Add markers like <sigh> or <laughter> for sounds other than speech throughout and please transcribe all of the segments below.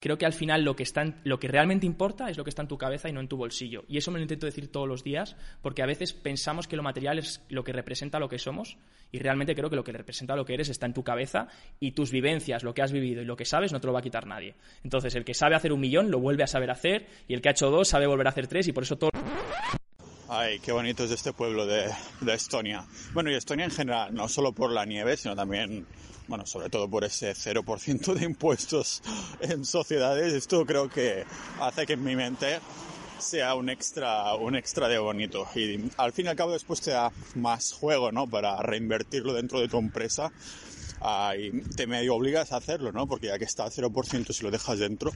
creo que al final lo que, está lo que realmente importa es lo que está en tu cabeza y no en tu bolsillo. Y eso me lo intento decir todos los días, porque a veces pensamos que lo material es lo que representa lo que somos, y realmente creo que lo que representa lo que eres está en tu cabeza y tus vivencias, lo que has vivido y lo que sabes no te lo va a quitar nadie. Entonces, el que sabe hacer un millón lo vuelve a saber hacer, y el que ha hecho dos sabe volver a hacer tres, y por eso todo... Ay, qué bonito es este pueblo de Estonia. Bueno, y Estonia en general, no solo por la nieve, sino también bueno, sobre todo por ese 0% de impuestos en sociedades, esto creo que hace que en mi mente sea un extra, un extra de bonito. Y al fin y al cabo después te da más juego, ¿no? Para reinvertirlo dentro de tu empresa. Ah, y te medio obligas a hacerlo, ¿no? Porque ya que está al 0% si lo dejas dentro,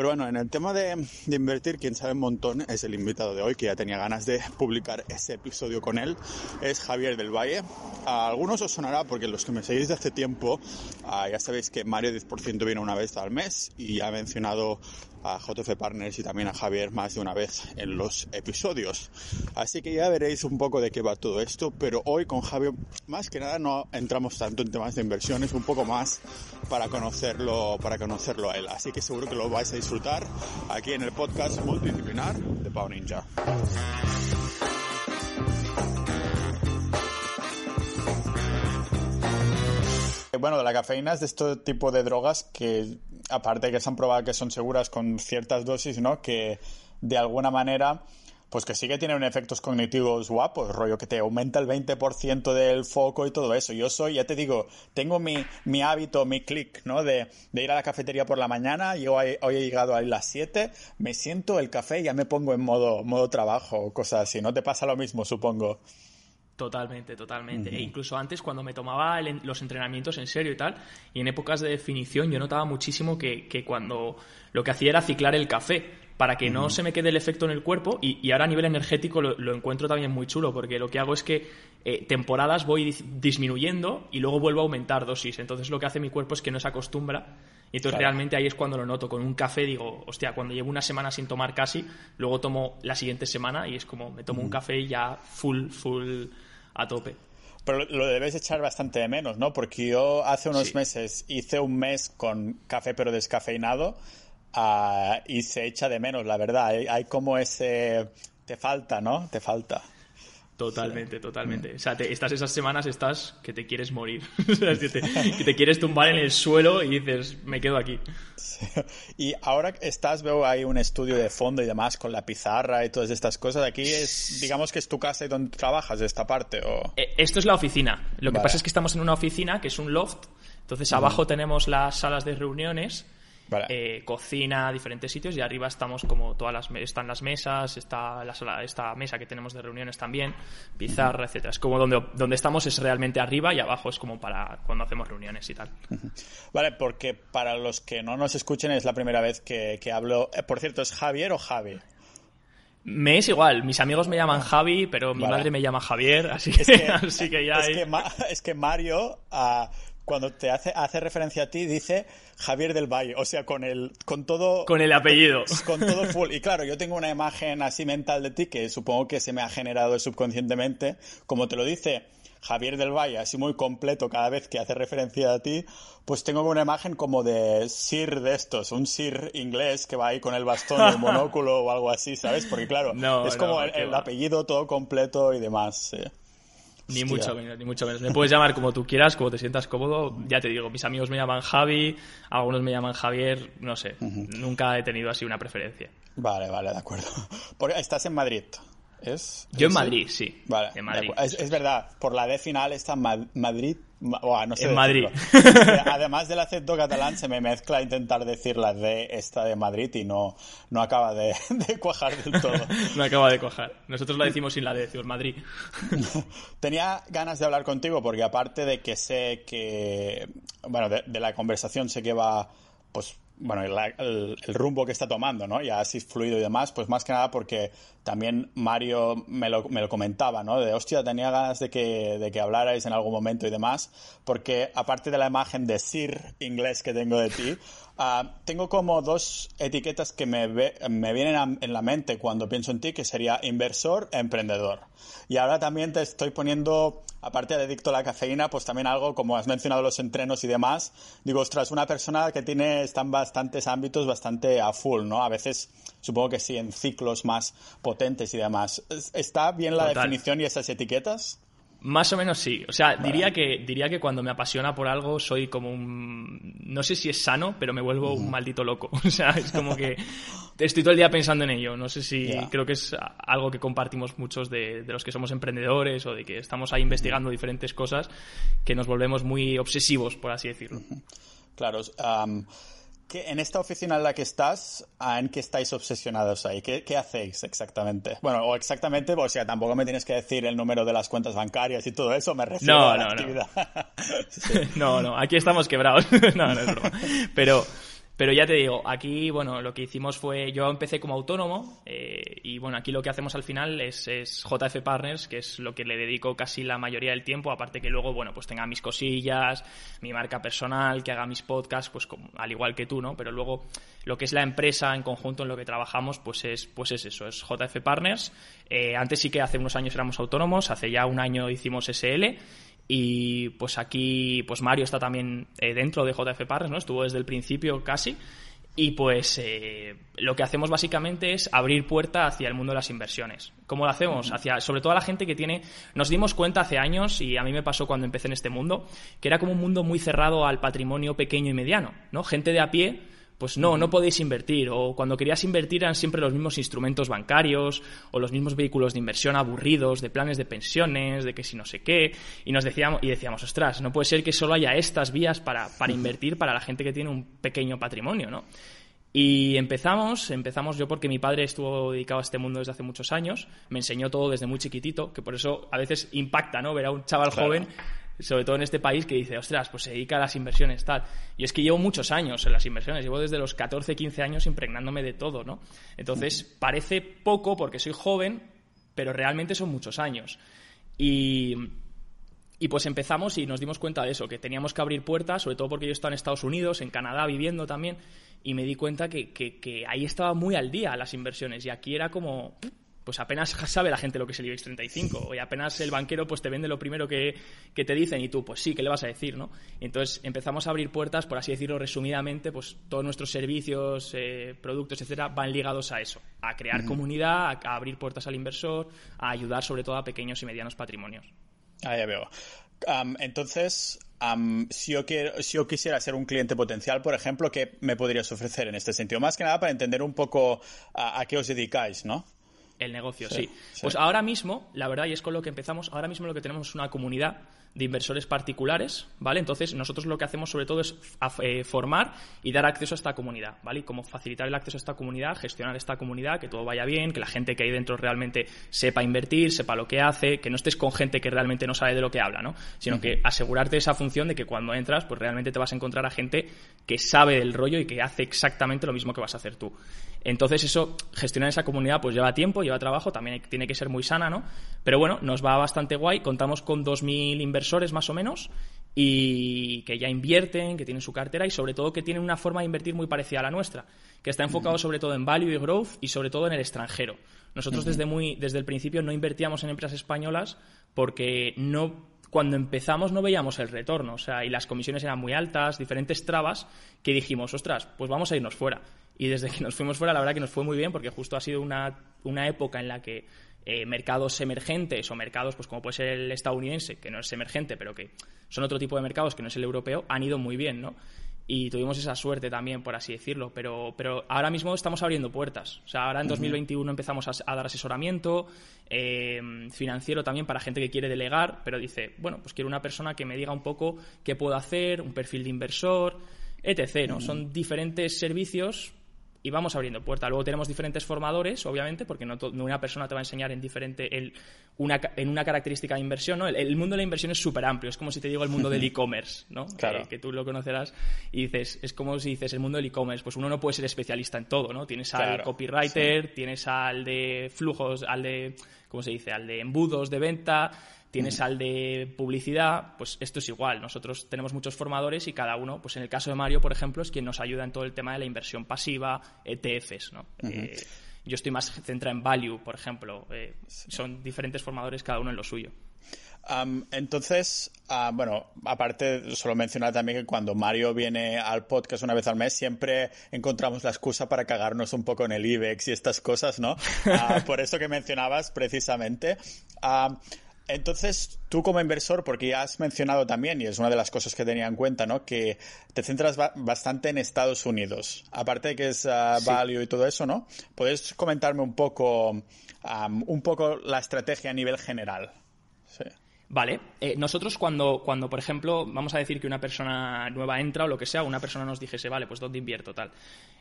pero bueno, en el tema de, invertir, quien sabe un montón es el invitado de hoy, que ya tenía ganas de publicar ese episodio con él, es Javier del Valle. A algunos os sonará porque los que me seguís de hace tiempo, ah, ya sabéis que Mario 10% viene una vez al mes y ha mencionado a JF Partners y también a Javier más de una vez en los episodios. Así que ya veréis un poco de qué va todo esto, pero hoy con Javier más que nada no entramos tanto en temas de inversiones, un poco más para conocerlo, para conocerlo a él. Así que seguro que lo vais a disfrutar aquí en el podcast multidisciplinar de Pau Ninja. Bueno, de la cafeína es de este tipo de drogas que aparte que se han probado que son seguras con ciertas dosis, ¿no? Que de alguna manera, pues que sí que tienen efectos cognitivos guapos, rollo que te aumenta el 20% del foco y todo eso. Yo soy, ya te digo, tengo mi, mi hábito, mi clic, ¿no? De, de, ir a la cafetería por la mañana, yo hoy, he llegado a las 7, me siento el café y ya me pongo en modo, modo trabajo o cosas así. ¿No te pasa lo mismo, supongo? Totalmente, totalmente. E incluso antes, cuando me tomaba los entrenamientos en serio y tal, y en épocas de definición, yo notaba muchísimo que, cuando lo que hacía era ciclar el café, para que no se me quede el efecto en el cuerpo, y, ahora a nivel energético lo, encuentro también muy chulo, porque lo que hago es que eh, temporadas voy disminuyendo y luego vuelvo a aumentar dosis. Entonces lo que hace mi cuerpo es que no se acostumbra. Y entonces realmente ahí es cuando lo noto. Con un café digo, hostia, cuando llevo una semana sin tomar casi, luego tomo la siguiente semana y es como me tomo un café y ya full, full a tope. Pero lo debes echar bastante de menos, ¿no? Porque yo hace unos meses hice un mes con café pero descafeinado uh, y se echa de menos, la verdad. hay como ese... Te falta, ¿no? Te falta. Totalmente, totalmente. O sea, estás esas semanas, estás que te quieres morir. <laughs> <laughs> que, te, quieres tumbar en el suelo y dices, me quedo aquí. Y ahora estás, veo ahí un estudio de fondo y demás con la pizarra y todas estas cosas. Aquí es, digamos que es tu casa y donde trabajas de esta parte. ¿o? Eh, esto es la oficina. Lo que pasa es que estamos en una oficina que es un loft. Entonces, abajo tenemos las salas de reuniones eh, cocina, diferentes sitios y arriba estamos como todas las están las mesas, está la sala, esta mesa que tenemos de reuniones también, pizarra, etcétera. Es como donde, donde estamos es realmente arriba y abajo es como para cuando hacemos reuniones y tal. Vale, porque para los que no nos escuchen es la primera vez que, hablo. Eh, por cierto, ¿es Javier o Javi? Me es igual, mis amigos me llaman Javi, pero mi madre me llama Javier, así <laughs> que, ya... Es, que, es que Mario, uh, cuando te hace, hace referencia a ti, dice Javier del Valle, o sea, con el, con todo... Con el apellido. <laughs> Con, todo full. Y claro, yo tengo una imagen así mental de ti que supongo que se me ha generado subconscientemente, como te lo dice Javier del Valle, así muy completo cada vez que hace referencia a ti, pues tengo una imagen como de Sir de estos, un Sir inglés que va ahí con el bastón, el <laughs> monóculo o algo así, ¿sabes? Porque claro, es como el, apellido todo completo y demás. Ni mucho menos, ni mucho menos. Me puedes llamar como tú quieras, como te sientas cómodo. Ya te digo, mis amigos me llaman Javi, algunos me llaman Javier, no sé. Nunca he tenido así una preferencia. Vale, vale, de acuerdo. <laughs> Porque estás en Madrid. ¿Es? Yo en Madrid, sí. Vale. En Madrid. Es, verdad, por la D final está Madrid en Madrid. <laughs> Además del acento catalán se me mezcla intentar decir la D esta de Madrid y no, no acaba de, <laughs> cuajar del todo. <laughs> no acaba de cuajar. Nosotros la decimos sin la D, decimos Madrid. Tenía ganas de hablar contigo porque aparte de que sé que, bueno, de la conversación sé que va pues bueno, el, rumbo que está tomando, ¿no? Ya así fluido y demás, pues más que nada porque también Mario me lo, me lo comentaba, ¿no? De, hostia, tenía ganas de que, de que hablarais en algún momento y demás, porque aparte de la imagen de Sir inglés que tengo de ti, Ah, tengo como dos etiquetas que me, me vienen en la mente cuando pienso en ti, que sería inversor, emprendedor. Y ahora también te estoy poniendo, aparte de adicto a la cafeína, pues también algo, como has mencionado los entrenos y demás. Digo, ostras, una persona que tiene, está en bastantes ámbitos bastante a full, ¿no? A veces, supongo que sí, en ciclos más potentes y demás. ¿Está bien la definición y esas etiquetas? Más o menos sí. O sea, diría que, diría que cuando me apasiona por algo soy como un... No sé si es sano, pero me vuelvo un maldito loco. <laughs> O sea, es como que estoy todo el día pensando en ello. No sé si... Creo que es algo que compartimos muchos de, los que somos emprendedores o de que estamos ahí investigando diferentes cosas que nos volvemos muy obsesivos, por así decirlo. Claro en esta oficina en la que estás, ¿en qué estáis obsesionados ahí? ¿Qué, hacéis exactamente? Bueno, o exactamente, o sea, tampoco me tienes que decir el número de las cuentas bancarias y todo eso, me refiero a la actividad. No. <laughs> <laughs> no, no, aquí estamos quebrados. <laughs> no, no es broma. Pero, pero ya te digo, aquí, bueno, lo que hicimos fue, yo empecé como autónomo eh, y bueno, aquí lo que hacemos al final es, JF Partners, que es lo que le dedico casi la mayoría del tiempo, aparte que luego, bueno, pues tenga mis cosillas, mi marca personal, que haga mis podcasts, pues al igual que tú, ¿no? Pero luego lo que es la empresa en conjunto en lo que trabajamos, pues es, pues es eso, es JF Partners. Eh, antes sí que hace unos años éramos autónomos, hace ya un año hicimos SL y pues aquí, pues Mario está también eh, dentro de JF Partners, ¿no? Estuvo desde el principio casi. Y pues eh, lo que hacemos básicamente es abrir puerta hacia el mundo de las inversiones. ¿Cómo lo hacemos? Hacia, sobre todo a la gente que tiene. Nos dimos cuenta hace años, y a mí me pasó cuando empecé en este mundo, que era como un mundo muy cerrado al patrimonio pequeño y mediano, ¿no? Gente de a pie pues no, no podéis invertir. O cuando querías invertir eran siempre los mismos instrumentos bancarios o los mismos vehículos de inversión aburridos, de planes de pensiones, de que si no sé qué. Y nos decíamos, y decíamos, ostras, no puede ser que solo haya estas vías para, para invertir para la gente que tiene un pequeño patrimonio, ¿no? Y empezamos, empezamos yo porque mi padre estuvo dedicado a este mundo desde hace muchos años, me enseñó todo desde muy chiquitito, que por eso a veces impacta, ¿no? Ver a un chaval joven sobre todo en este país, que dice, ostras, pues se dedica a las inversiones, tal. Y es que llevo muchos años en las inversiones, llevo desde los 14, 15 años impregnándome de todo, ¿no? Entonces, parece poco porque soy joven, pero realmente son muchos años. Y, y pues empezamos y nos dimos cuenta de eso, que teníamos que abrir puertas, sobre todo porque yo estaba en Estados Unidos, en Canadá viviendo también, y me di cuenta que, que, que ahí estaba muy al día las inversiones y aquí era como, pues apenas <laughs> sabe la gente lo que es el IBEX 35 y apenas el banquero pues te vende lo primero que, te dicen y tú pues sí, ¿qué le vas a decir? ¿no? Entonces empezamos a abrir puertas, por así decirlo resumidamente, pues todos nuestros servicios, eh, productos, etcétera, van ligados a eso, a crear comunidad, a, abrir puertas al inversor, a ayudar sobre todo a pequeños y medianos patrimonios. Ah, ya veo. entonces, si, yo quiero, si yo quisiera ser un cliente potencial, por ejemplo, ¿qué me podrías ofrecer en este sentido? Más que nada para entender un poco a qué os dedicáis, ¿no? El negocio, sí, Pues ahora mismo, la verdad, y es con lo que empezamos, ahora mismo lo que tenemos es una comunidad de inversores particulares, ¿vale? Entonces, nosotros lo que hacemos sobre todo es eh, formar y dar acceso a esta comunidad, ¿vale? Y como facilitar el acceso a esta comunidad, gestionar esta comunidad, que todo vaya bien, que la gente que hay dentro realmente sepa invertir, sepa lo que hace, que no estés con gente que realmente no sabe de lo que habla, ¿no? Sino que asegurarte esa función de que cuando entras, pues realmente te vas a encontrar a gente que sabe del rollo y que hace exactamente lo mismo que vas a hacer tú. Entonces, eso, gestionar esa comunidad, pues lleva tiempo, lleva trabajo, también tiene que ser muy sana, ¿no? Pero bueno, nos va bastante guay, contamos con 2.000 inversores inversores más o menos y que ya invierten, que tienen su cartera y sobre todo que tienen una forma de invertir muy parecida a la nuestra, que está enfocado sobre todo en value y growth y sobre todo en el extranjero. Nosotros desde, muy, desde el principio no invertíamos en empresas españolas porque no cuando empezamos no veíamos el retorno, o sea, y las comisiones eran muy altas, diferentes trabas, que dijimos, ostras, pues vamos a irnos fuera. Y desde que nos fuimos fuera, la verdad que nos fue muy bien, porque justo ha sido una, una época en la que eh, mercados emergentes o mercados pues como puede ser el estadounidense, que no es emergente, pero que son otro tipo de mercados que no es el europeo, han ido muy bien, ¿no? Y tuvimos esa suerte también, por así decirlo. Pero, pero ahora mismo estamos abriendo puertas. O sea, ahora en 2021 empezamos a, dar asesoramiento eh, financiero también para gente que quiere delegar, pero dice, bueno, pues quiero una persona que me diga un poco qué puedo hacer, un perfil de inversor, etc. ¿no? Son diferentes servicios y vamos abriendo puertas. Luego tenemos diferentes formadores, obviamente, porque no, una persona te va a enseñar en diferente el, una, en una característica de inversión. ¿no? El, mundo de la inversión es súper amplio, es como si te digo el mundo del <laughs> e-commerce, ¿no? Claro. Que, tú lo conocerás y dices, es como si dices el mundo del e-commerce, pues uno no puede ser especialista en todo, ¿no? Tienes al copywriter, tienes al de flujos, al de, ¿cómo se dice? Al de embudos de venta, tienes al de publicidad, pues esto es igual. Nosotros tenemos muchos formadores y cada uno, pues en el caso de Mario, por ejemplo, es quien nos ayuda en todo el tema de la inversión pasiva, ETFs, ¿no? Eh, yo estoy más centrado en value, por ejemplo. Eh, son diferentes formadores, cada uno en lo suyo entonces, ah, bueno, aparte, solo mencionar también que cuando Mario viene al podcast una vez al mes, siempre encontramos la excusa para cagarnos un poco en el IBEX y estas cosas, ¿no? <laughs> Ah, por eso que mencionabas precisamente. Entonces, tú como inversor, porque ya has mencionado también, y es una de las cosas que tenía en cuenta, ¿no? Que te centras bastante en Estados Unidos. Aparte de que es ah, value y todo eso, ¿no? ¿Puedes comentarme un poco, un poco la estrategia a nivel general? Sí. Vale, eh, nosotros cuando, cuando, por ejemplo, vamos a decir que una persona nueva entra o lo que sea, una persona nos dijese, vale, pues ¿dónde invierto tal?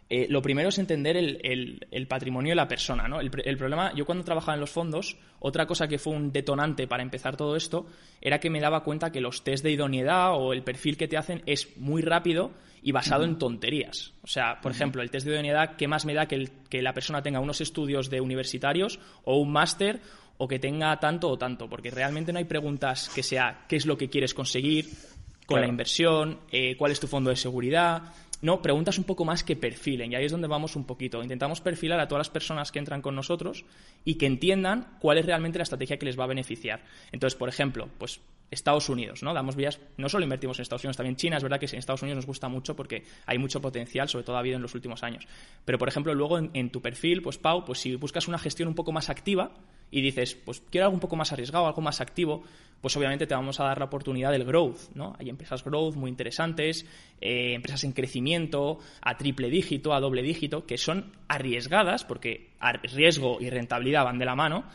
Eh, lo primero es entender el, patrimonio de la persona, ¿no? El, problema, yo cuando trabajaba en los fondos, otra cosa que fue un detonante para empezar todo esto, era que me daba cuenta que los test de idoneidad o el perfil que te hacen es muy rápido y basado en tonterías. O sea, por ejemplo, el test de idoneidad, ¿qué más me da que, que la persona tenga unos estudios de universitarios o un máster o que tenga tanto o tanto, porque realmente no hay preguntas que sea qué es lo que quieres conseguir con la inversión, eh, cuál es tu fondo de seguridad. No, preguntas un poco más que perfilen, y ahí es donde vamos un poquito. Intentamos perfilar a todas las personas que entran con nosotros y que entiendan cuál es realmente la estrategia que les va a beneficiar. Entonces, por ejemplo, pues Estados Unidos, ¿no? Damos vías, no solo invertimos en Estados Unidos, también China, es verdad que en Estados Unidos nos gusta mucho porque hay mucho potencial, sobre todo ha habido en los últimos años. Pero, por ejemplo, luego en, tu perfil, pues Pau, pues si buscas una gestión un poco más activa, y dices, pues quiero algo un poco más arriesgado, algo más activo, pues obviamente te vamos a dar la oportunidad del growth, ¿no? Hay empresas growth muy interesantes, eh, empresas en crecimiento, a triple dígito, a doble dígito, que son arriesgadas, porque riesgo y rentabilidad van de la mano,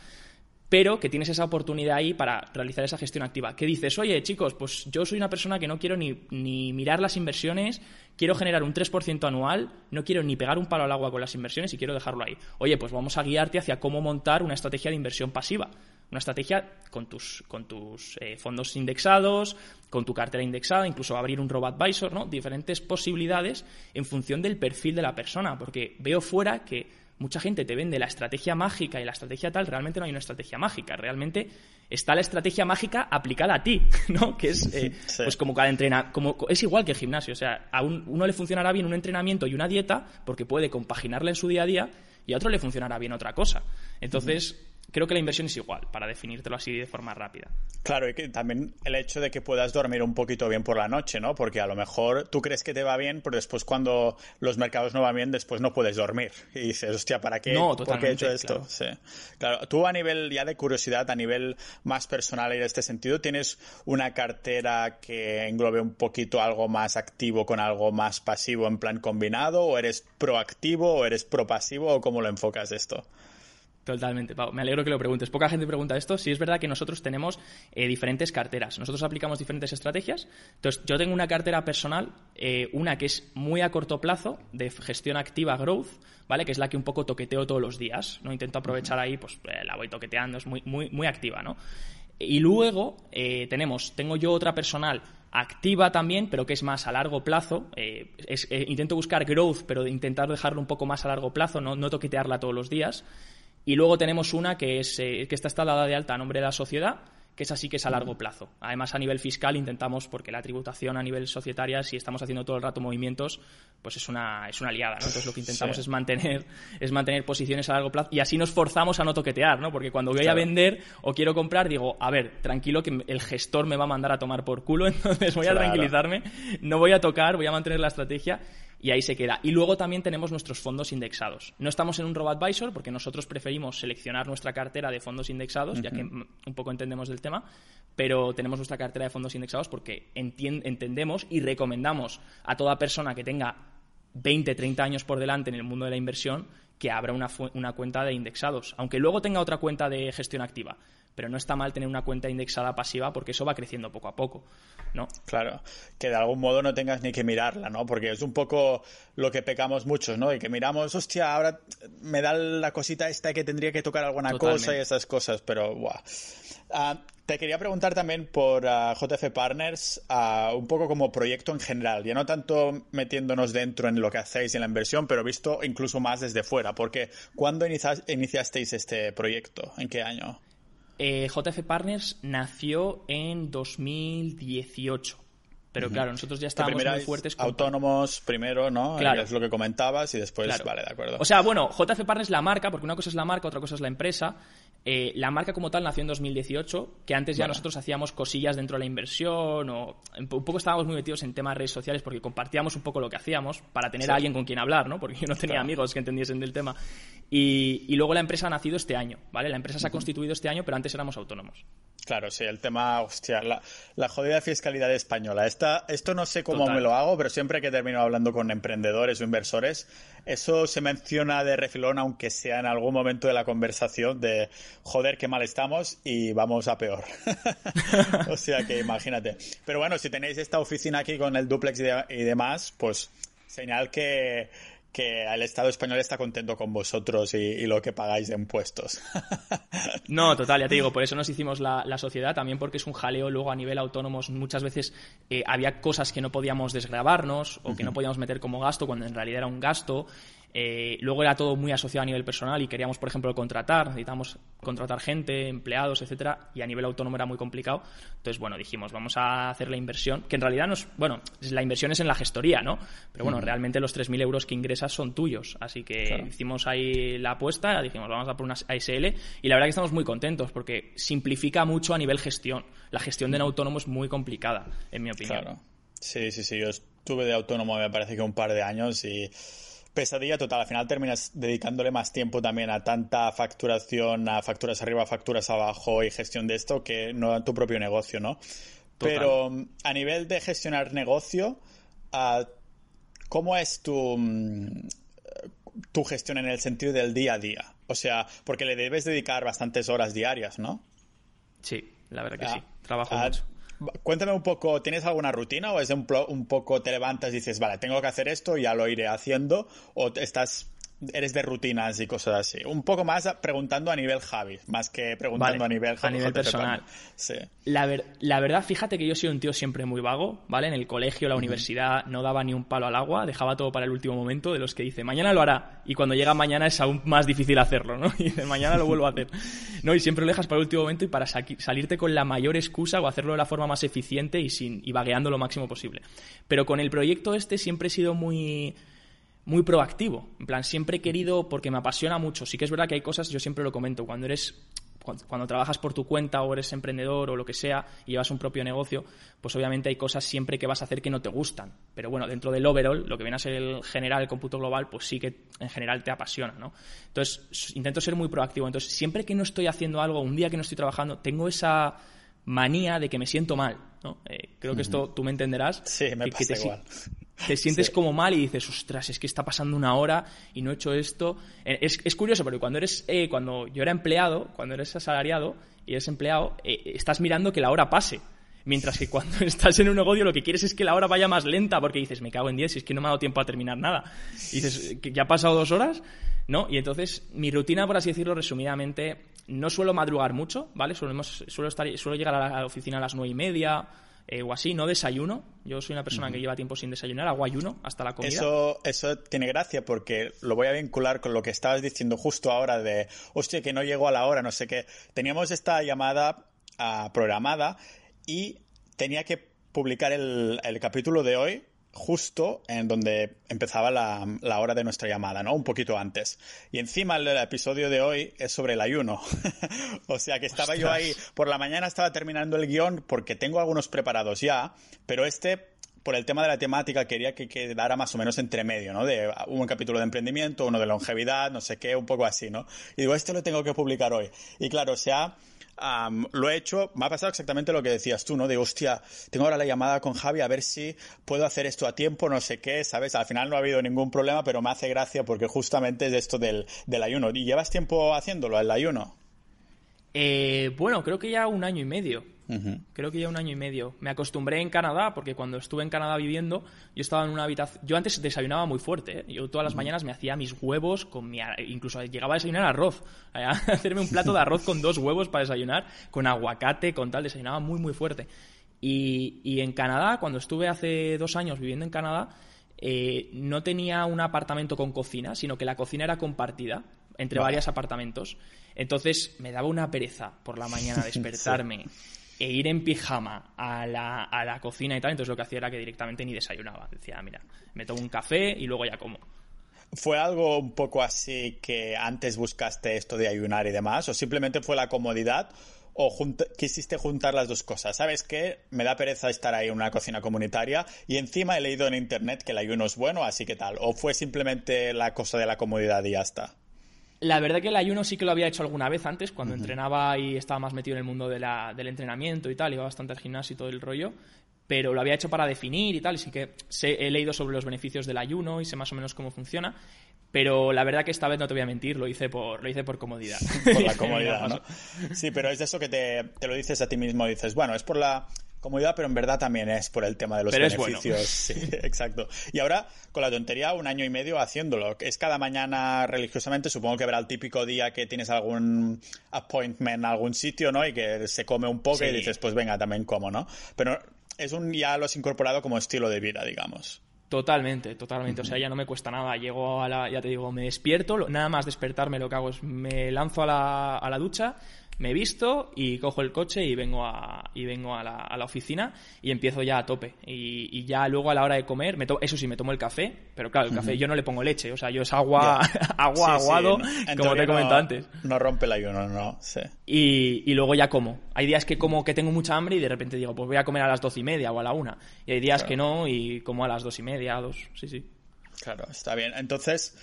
pero que tienes esa oportunidad ahí para realizar esa gestión activa. ¿Qué dices, oye, chicos, pues yo soy una persona que no quiero ni, mirar las inversiones, quiero generar un 3% anual, no quiero ni pegar un palo al agua con las inversiones y quiero dejarlo ahí. Oye, pues vamos a guiarte hacia cómo montar una estrategia de inversión pasiva. Una estrategia con tus, con tus eh, fondos indexados, con tu cartera indexada, incluso abrir un robot advisor, ¿no? Diferentes posibilidades en función del perfil de la persona, porque veo fuera que mucha gente te vende la estrategia mágica y la estrategia tal, realmente no hay una estrategia mágica, realmente está la estrategia mágica aplicada a ti, <laughs> ¿no? Que es eh, <laughs> pues como cada entrena, como es igual que el gimnasio, o sea, a uno le funcionará bien un entrenamiento y una dieta porque puede compaginarla en su día a día y a otro le funcionará bien otra cosa. Entonces, creo que la inversión es igual, para definírtelo así de forma rápida. Claro, y que también el hecho de que puedas dormir un poquito bien por la noche, ¿no? Porque a lo mejor tú crees que te va bien, pero después cuando los mercados no van bien, después no puedes dormir. Y dices, hostia, ¿para qué? No, ¿Por qué he hecho esto? Claro. Sí. Claro, tú a nivel ya de curiosidad, a nivel más personal y en este sentido, ¿tienes una cartera que englobe un poquito algo más activo con algo más pasivo en plan combinado? ¿O eres proactivo o eres propasivo? ¿O cómo lo enfocas esto? Totalmente, Pau. Me alegro que lo preguntes. Poca gente pregunta esto. Sí es verdad que nosotros tenemos eh, diferentes carteras. Nosotros aplicamos diferentes estrategias. Entonces, yo tengo una cartera personal, eh, una que es muy a corto plazo, de gestión activa growth, ¿vale? Que es la que un poco toqueteo todos los días. ¿no? Intento aprovechar ahí, pues eh, la voy toqueteando, es muy, muy, muy activa, ¿no? Y luego tenemos, tengo yo otra personal activa también, pero que es más a largo plazo. intento buscar growth, pero intentar dejarlo un poco más a largo plazo, no, no toquetearla todos los días. Y luego tenemos una que, es, eh, que está dada de alta a nombre de la sociedad, que es así que es a largo plazo. Además, a nivel fiscal intentamos, porque la tributación a nivel societaria, si estamos haciendo todo el rato movimientos, pues es una, es una liada, Entonces lo que intentamos es mantener, es mantener posiciones a largo plazo y así nos forzamos a no toquetear, ¿no? Porque cuando voy a vender o quiero comprar, digo, a ver, tranquilo que el gestor me va a mandar a tomar por culo, <laughs> entonces voy a tranquilizarme, no voy a tocar, voy a mantener la estrategia y ahí se queda. Y luego también tenemos nuestros fondos indexados. No estamos en un robo advisor porque nosotros preferimos seleccionar nuestra cartera de fondos indexados, ya que un poco entendemos del tema, pero tenemos nuestra cartera de fondos indexados porque entendemos y recomendamos a toda persona que tenga 20, 30 años por delante en el mundo de la inversión que abra una, una cuenta de indexados, aunque luego tenga otra cuenta de gestión activa pero no está mal tener una cuenta indexada pasiva porque eso va creciendo poco a poco, ¿no? Claro, que de algún modo no tengas ni que mirarla, ¿no? Porque es un poco lo que pecamos muchos, ¿no? Y que miramos, hostia, ahora me da la cosita esta que tendría que tocar alguna cosa y esas cosas, pero ¡buah! Ah, te quería preguntar también por ah, JF Partners, ah, un poco como proyecto en general, ya no tanto metiéndonos dentro en lo que hacéis en la inversión, pero visto incluso más desde fuera, porque ¿cuándo iniciasteis este proyecto? ¿En qué año? Eh, JF Partners nació en 2018. Pero claro, nosotros ya estábamos muy fuertes. Con... Autónomos primero, ¿no? Claro. Es lo que comentabas y después, vale, de acuerdo. O sea, bueno, JF Partners la marca, porque una cosa es la marca, otra cosa es la empresa. Eh, la marca como tal nació en 2018, que antes ya nosotros hacíamos cosillas dentro de la inversión o un poco estábamos muy metidos en temas de redes sociales porque compartíamos un poco lo que hacíamos para tener a alguien con quien hablar, ¿no? Porque yo no tenía amigos que entendiesen del tema. Y, y, luego la empresa ha nacido este año, ¿vale? La empresa se ha constituido este año, pero antes éramos autónomos. Claro, sí, el tema, hostia, la, la jodida fiscalidad española. Esta, esto no sé cómo me lo hago, pero siempre que termino hablando con emprendedores o inversores, eso se menciona de refilón, aunque sea en algún momento de la conversación, de joder, qué mal estamos y vamos a peor. <laughs> o sea que imagínate. Pero bueno, si tenéis esta oficina aquí con el duplex y demás, pues señal que que el Estado español está contento con vosotros y, lo que pagáis de impuestos. <laughs> no, total, ya te digo, por eso nos hicimos la, sociedad, también porque es un jaleo luego a nivel autónomos. Muchas veces eh, había cosas que no podíamos desgrabarnos o que no podíamos meter como gasto cuando en realidad era un gasto. Eh, luego era todo muy asociado a nivel personal y queríamos, por ejemplo, contratar, necesitábamos contratar gente, empleados, etcétera, y a nivel autónomo era muy complicado. Entonces, bueno, dijimos, vamos a hacer la inversión, que en realidad no es, bueno, la inversión es en la gestoría, ¿no? Pero bueno, realmente los 3.000 euros que ingresas son tuyos. Así que hicimos ahí la apuesta, dijimos, vamos a por una ASL, y la verdad que estamos muy contentos porque simplifica mucho a nivel gestión. La gestión de un autónomo es muy complicada, en mi opinión. Claro. Sí, sí, sí. Yo estuve de autónomo, me parece que un par de años y pesadilla total. Al final terminas dedicándole más tiempo también a tanta facturación, a facturas arriba, facturas abajo y gestión de esto que no a tu propio negocio, ¿no? Pero mm, a nivel de gestionar negocio, ah, ¿cómo es tu, mm, tu gestión en el sentido del día a día? O sea, porque le debes dedicar bastantes horas diarias, ¿no? Sí, la verdad que sí. Trabajo ah, mucho. Cuéntame un poco, ¿tienes alguna rutina o es un, un poco te levantas y dices, vale, tengo que hacer esto, y ya lo iré haciendo? ¿O estás eres de rutinas y cosas así. Un poco más preguntando a nivel Javi, más que preguntando a nivel A nivel personal. Sí. La, la, verdad, fíjate que yo soy un tío siempre muy vago, ¿vale? En el colegio, la universidad, no daba ni un palo al agua, dejaba todo para el último momento, de los que dice, mañana lo hará. Y cuando llega mañana es aún más difícil hacerlo, ¿no? <laughs> Y dice, mañana lo vuelvo a hacer. No, y siempre lo dejas para el último momento y para salirte con la mayor excusa o hacerlo de la forma más eficiente y, sin, y vagueando lo máximo posible. Pero con el proyecto este siempre he sido muy muy proactivo. En plan, siempre he querido, porque me apasiona mucho. Sí que es verdad que hay cosas, yo siempre lo comento, cuando eres cuando, trabajas por tu cuenta o eres emprendedor o lo que sea y llevas un propio negocio, pues obviamente hay cosas siempre que vas a hacer que no te gustan. Pero bueno, dentro del overall, lo que viene a ser el general, el cómputo global, pues sí que en general te apasiona, ¿no? Entonces, intento ser muy proactivo. Entonces, siempre que no estoy haciendo algo, un día que no estoy trabajando, tengo esa manía de que me siento mal, ¿no? Eh, creo que esto tú me entenderás. Sí, me pasa igual te sientes como mal y dices, ostras, es que está pasando una hora y no he hecho esto. Eh, es, es curioso, porque cuando eres, eh, cuando yo era empleado, cuando eres asalariado y eres empleado, eh, estás mirando que la hora pase. Mientras que cuando <laughs> estás en un negocio lo que quieres es que la hora vaya más lenta porque dices, me cago en 10 si es que no me ha dado tiempo a terminar nada. Y dices, ¿que ¿ya ha pasado dos horas? ¿No? Y entonces mi rutina, por así decirlo, resumidamente, no suelo madrugar mucho, ¿vale? suelo, estar, suelo llegar a la oficina a las nueve y media, eh, o así, no desayuno. Yo soy una persona que lleva tiempo sin desayunar, hago ayuno hasta la comida. Eso, eso tiene gracia porque lo voy a vincular con lo que estabas diciendo justo ahora de, hostia, que no llego a la hora, no sé qué. Teníamos esta llamada ah, programada y tenía que publicar el, el capítulo de hoy justo en donde empezaba la, hora de nuestra llamada, ¿no? Un poquito antes. Y encima el, episodio de hoy es sobre el ayuno. <laughs> o sea que estaba yo ahí, por la mañana estaba terminando el guion porque tengo algunos preparados ya, pero este por el tema de la temática quería que quedara más o menos entre medio, ¿no? De un capítulo de emprendimiento, uno de longevidad, no sé qué, un poco así, ¿no? Y digo, este lo tengo que publicar hoy. Y claro, o sea, lo he hecho, me ha pasado exactamente lo que decías tú, ¿no? De hostia, tengo ahora la llamada con Javi a ver si puedo hacer esto a tiempo, no sé qué, ¿sabes? Al final no ha habido ningún problema, pero me hace gracia porque justamente es esto del, del ayuno. ¿Y llevas tiempo haciéndolo, el ayuno? Eh, bueno, creo que ya un año y medio. Creo que ya un año y medio. Me acostumbré en Canadá, porque cuando estuve en Canadá viviendo, yo estaba en una habitación. Yo antes desayunaba muy fuerte. ¿eh? Yo todas las mañanas me hacía mis huevos con mi. Incluso llegaba a desayunar arroz. A <laughs> hacerme un plato de arroz con dos huevos para desayunar, con aguacate, con tal. Desayunaba muy, muy fuerte. Y, y en Canadá, cuando estuve hace dos años viviendo en Canadá, eh, no tenía un apartamento con cocina, sino que la cocina era compartida, entre varios apartamentos. Entonces me daba una pereza por la mañana <laughs> despertarme e ir en pijama a la, a la cocina y tal. Entonces lo que hacía era que directamente ni desayunaba. Decía, mira, me tomo un café y luego ya como. ¿Fue algo un poco así que antes buscaste esto de ayunar y demás? ¿O simplemente fue la comodidad? ¿O quisiste juntar las dos cosas? ¿Sabes qué? Me da pereza estar ahí en una cocina comunitaria y encima he leído en internet que el ayuno es bueno, así que tal. ¿O fue simplemente la cosa de la comodidad y ya está? La verdad que el ayuno sí que lo había hecho alguna vez antes, cuando entrenaba y estaba más metido en el mundo del entrenamiento y tal, iba bastante al gimnasio y todo el rollo, pero lo había hecho para definir y tal, y sí que he leído sobre los beneficios del ayuno y sé más o menos cómo funciona, pero la verdad que esta vez no te voy a mentir, lo hice por, lo hice por comodidad. por la <laughs> comodidad, ¿no? Sí, pero es de eso que te, te lo dices a ti mismo, dices, bueno, es por la comodidad, pero en verdad también es por el tema de los beneficios. <laughs> Sí, exacto. Y ahora, con la tontería, un año y medio haciéndolo. Es cada mañana religiosamente, supongo que habrá el típico día que tienes algún appointment en algún sitio, ¿no? Y que se come un poco y dices, pues venga, también como, ¿no? Pero es un ya lo has incorporado como estilo de vida, digamos. Totalmente, totalmente. O sea, ya no me cuesta nada. Llego a la, ya te digo, me despierto, nada más despertarme lo que hago es me lanzo a la, a la ducha, me visto y cojo el coche y vengo a, y vengo a la, a la oficina y empiezo ya a tope. Y, ya luego a la hora de comer, me eso sí, me tomo el café, pero claro, el café yo no le pongo leche, o sea, yo es agua, <laughs> agua aguado, como te he comentado antes. No rompe el ayuno, no, sí. Y, y, luego ya como. Hay días que como que tengo mucha hambre y de repente digo, pues voy a comer a las doce y media o a la una. Y hay días que no y como a las dos y media, a dos, sí, sí. Claro, está bien. Entonces,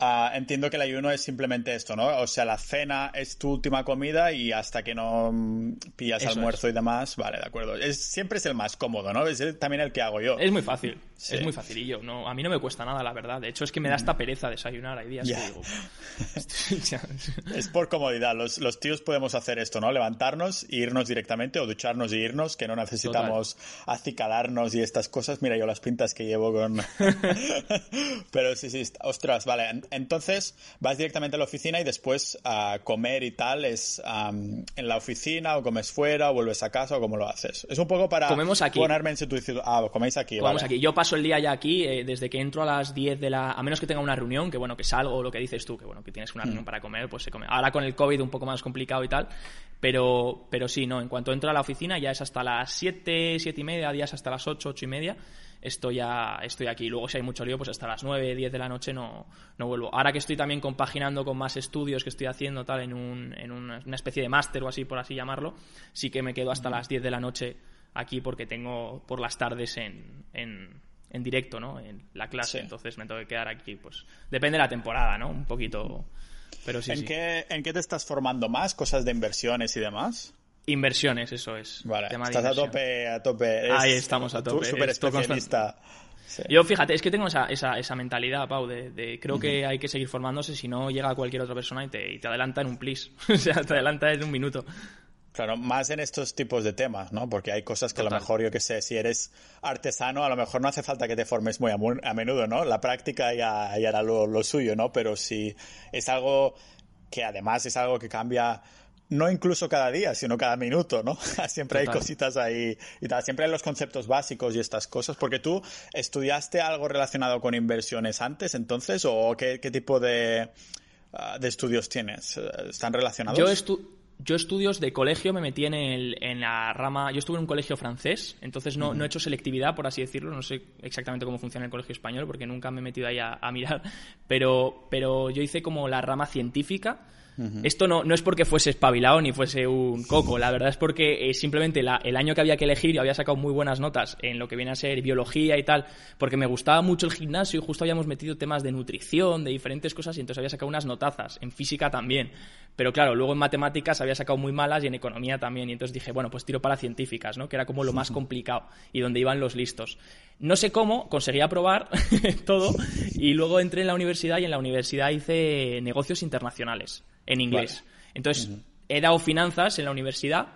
Ah, entiendo que el ayuno es simplemente esto, ¿no? O sea, la cena es tu última comida y hasta que no mm, pillas almuerzo y demás, vale, de acuerdo. Es, siempre es el más cómodo, ¿no? Es también el que hago yo. Es muy fácil, es muy facilillo. No, a mí no me cuesta nada, la verdad. De hecho, es que me da esta pereza desayunar. Hay días que digo... <laughs> es por comodidad. Los, los, tíos podemos hacer esto, ¿no? Levantarnos e irnos directamente o ducharnos e irnos, que no necesitamos acicalarnos y estas cosas. Mira yo las pintas que llevo con... <laughs> <laughs> Pero sí, sí, ostras, vale entonces vas directamente a la oficina y después a comer y tal es en la oficina o comes fuera o vuelves a casa o cómo lo haces. Es un poco para Comemos aquí. ponerme en situación. Ah, coméis aquí. Comemos aquí. Yo paso el día ya aquí eh, desde que entro a las 10 de la... A menos que tenga una reunión, que bueno, que salgo o lo que dices tú, que bueno, que tienes una reunión mm. para comer, pues se come. Ahora con el COVID un poco más complicado y tal, pero, pero sí, no, en cuanto entro a la oficina ya es hasta las 7, 7 y media, días hasta las 8, 8 y media estoy, ya, estoy aquí. Luego, si hay mucho lío, pues hasta las 9, 10 de la noche no, no vuelvo. Ahora que estoy también compaginando con más estudios que estoy haciendo tal en, un, en una, especie de máster o así, por así llamarlo, sí que me quedo hasta las 10 de la noche aquí porque tengo por las tardes en, en, en directo, ¿no? En la clase, entonces me tengo que quedar aquí, pues depende de la temporada, ¿no? Un poquito... Pero sí, ¿En, Qué, ¿En qué te estás formando más? ¿Cosas de inversiones y demás? Inversiones, eso es. Vale, estás a tope, a tope. Ahí estamos a tope. Súper especialista. Yo, fíjate, es que tengo esa, esa, esa mentalidad, Pau, de, creo que hay que seguir formándose, si no llega cualquier otra persona y te, y te adelanta en un plis. <laughs> o sea, te adelanta en un minuto. Claro, más en estos tipos de temas, ¿no? Porque hay cosas que a lo mejor, yo que sé, si eres artesano, a lo mejor no hace falta que te formes muy a, menudo, ¿no? La práctica ya, ya hará lo, lo, suyo, ¿no? Pero si es algo que además es algo que cambia no incluso cada día, sino cada minuto, ¿no? <laughs> Siempre hay cositas ahí y tal. Siempre hay los conceptos básicos y estas cosas. Porque tú estudiaste algo relacionado con inversiones antes, entonces, o qué, tipo de, ah, de, estudios tienes? ¿Están relacionados? Yo, yo estudios de colegio me metí en, el, en la rama. Yo estuve en un colegio francés, entonces no, no, he hecho selectividad, por así decirlo. No sé exactamente cómo funciona el colegio español, porque nunca me he metido ahí a, a mirar. Pero, pero yo hice como la rama científica esto no, no es porque fuese espabilado ni fuese un coco, la verdad es porque eh, simplemente el año que había que elegir yo había sacado muy buenas notas en lo que viene a ser biología y tal, porque me gustaba mucho el gimnasio y justo habíamos metido temas de nutrición, de diferentes cosas y entonces había sacado unas notazas, en física también. Pero claro, luego en matemáticas había sacado muy malas y en economía también y entonces dije, bueno, pues tiro para científicas, ¿no? Que era como lo más <laughs> complicado y donde iban los listos. No sé cómo, conseguí aprobar <laughs> todo y luego entré en la universidad y en la universidad hice negocios internacionales en inglés. Entonces, he dado finanzas en la universidad,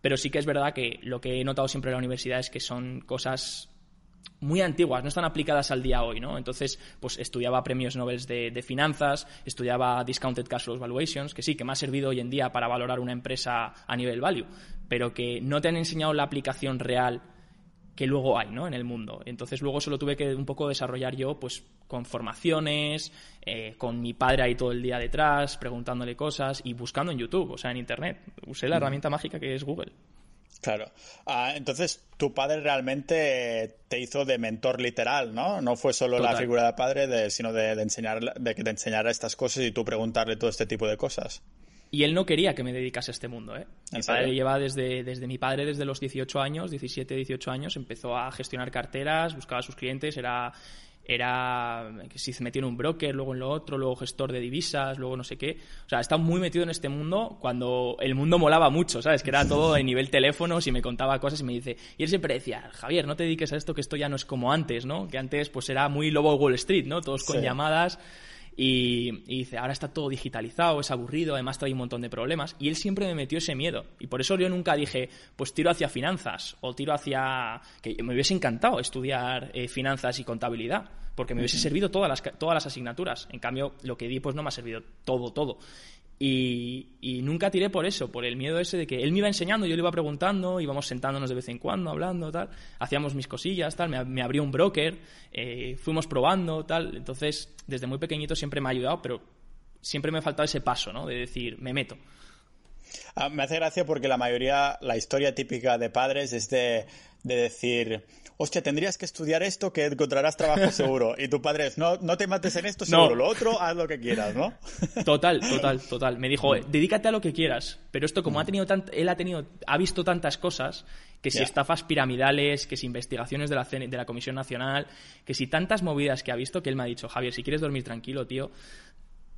pero sí que es verdad que lo que he notado siempre en la universidad es que son cosas muy antiguas, no están aplicadas al día hoy, ¿no? Entonces, pues estudiaba premios Nobel de, finanzas, estudiaba discounted cash flow valuations, que sí, que me ha servido hoy en día para valorar una empresa a nivel value, pero que no te han enseñado la aplicación real que luego hay, ¿no? En el mundo. Entonces luego se lo tuve que un poco desarrollar yo, pues con formaciones, eh, con mi padre ahí todo el día detrás, preguntándole cosas y buscando en YouTube, o sea, en Internet. Usé la herramienta mágica que es Google. Claro. Ah, entonces, tu padre realmente te hizo de mentor literal, ¿no? No fue solo la figura de padre, de, sino de, enseñar, de que te enseñara estas cosas y tú preguntarle todo este tipo de cosas. Y él no quería que me dedicase a este mundo, ¿eh? Mi padre lleva desde, desde mi padre, desde los 18 años, 17, 18 años, empezó a gestionar carteras, buscaba a sus clientes, era era que si se metió en un broker, luego en lo otro, luego gestor de divisas, luego no sé qué. O sea, estaba muy metido en este mundo cuando el mundo molaba mucho, ¿sabes? Que era todo en nivel teléfonos y me contaba cosas y me dice... Y él siempre decía, Javier, no te dediques a esto, que esto ya no es como antes, ¿no? Que antes pues era muy lobo Wall Street, ¿no? Todos con llamadas y, dice, ahora está todo digitalizado, es aburrido, además trae un montón de problemas. Y él siempre me metió ese miedo. Y por eso yo nunca dije, pues tiro hacia finanzas o tiro hacia... que me hubiese encantado estudiar eh, finanzas y contabilidad, porque me hubiese servido todas las, todas las asignaturas. En cambio, lo que di pues no me ha servido todo, todo. Y, nunca tiré por eso, por el miedo ese de que él me iba enseñando, yo le iba preguntando, íbamos sentándonos de vez en cuando, hablando, tal, hacíamos mis cosillas, tal, me, abrió un broker, eh, fuimos probando, tal. Entonces, desde muy pequeñito siempre me ha ayudado, pero siempre me ha faltado ese paso, ¿no? De decir, me meto. Ah, me hace gracia porque la mayoría, la historia típica de padres es de, de decir, hostia, tendrías que estudiar esto que encontrarás trabajo <laughs> seguro. Y tu padre es, no, no te mates en esto seguro, lo otro haz lo que quieras, ¿no? <laughs> Total, total, total. Me dijo, dedícate a lo que quieras. Pero esto, como ha tenido tant él ha tenido, ha visto tantas cosas, que si estafas piramidales, que si investigaciones de la, de la Comisión Nacional, que si tantas movidas que ha visto, que él me ha dicho, Javier, si quieres dormir tranquilo, tío,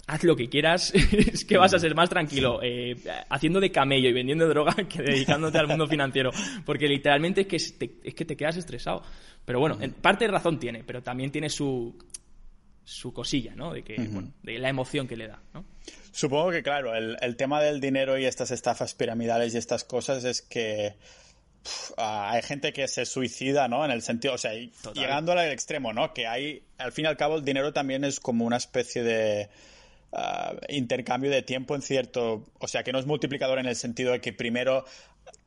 haz lo que quieras, <laughs> es que vas a ser más tranquilo eh, haciendo de camello y vendiendo droga <laughs> que dedicándote al mundo financiero, porque literalmente es que te, es que te quedas estresado. Pero bueno, en parte de razón tiene, pero también tiene su, su cosilla, ¿no? De, que, de la emoción que le da, ¿no? Supongo que, claro, el, el, tema del dinero y estas estafas piramidales y estas cosas es que hay gente que se suicida, ¿no? En el sentido, o sea, llegando al extremo, ¿no? Que hay, al fin y al cabo, el dinero también es como una especie de Ah, intercambio de tiempo en cierto, o sea, que no es multiplicador en el sentido de que primero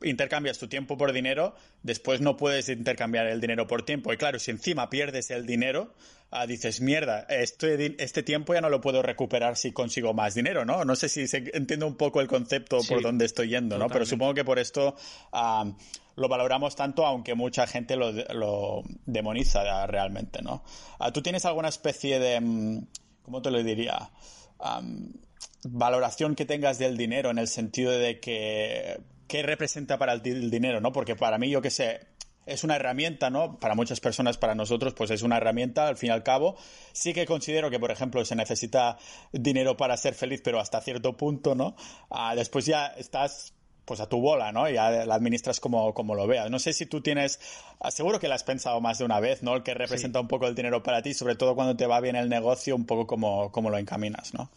intercambias tu tiempo por dinero, después no puedes intercambiar el dinero por tiempo. Y claro, si encima pierdes el dinero, ah, dices, mierda, este, este tiempo ya no lo puedo recuperar si consigo más dinero, ¿no? No sé si se entiende un poco el concepto por donde estoy yendo, ¿no? Pero supongo que por esto ah, lo valoramos tanto, aunque mucha gente lo, lo demoniza realmente, ¿no? ¿Tú tienes alguna especie de, mm, ¿cómo te lo diría? Valoración que tengas del dinero en el sentido de que qué representa para el dinero, ¿no? Porque para mí, yo qué sé, es una herramienta, ¿no? Para muchas personas, para nosotros, pues es una herramienta, al fin y al cabo. Sí que considero que, por ejemplo, se necesita dinero para ser feliz, pero hasta cierto punto, ¿no? Ah, después ya estás pues a tu bola, ¿no? Ya la administras como, como lo veas. No sé si tú tienes, ah, seguro que la has pensado más de una vez, ¿no? El que representa un poco el dinero para ti, sobre todo cuando te va bien el negocio, un poco como, como lo encaminas, ¿no?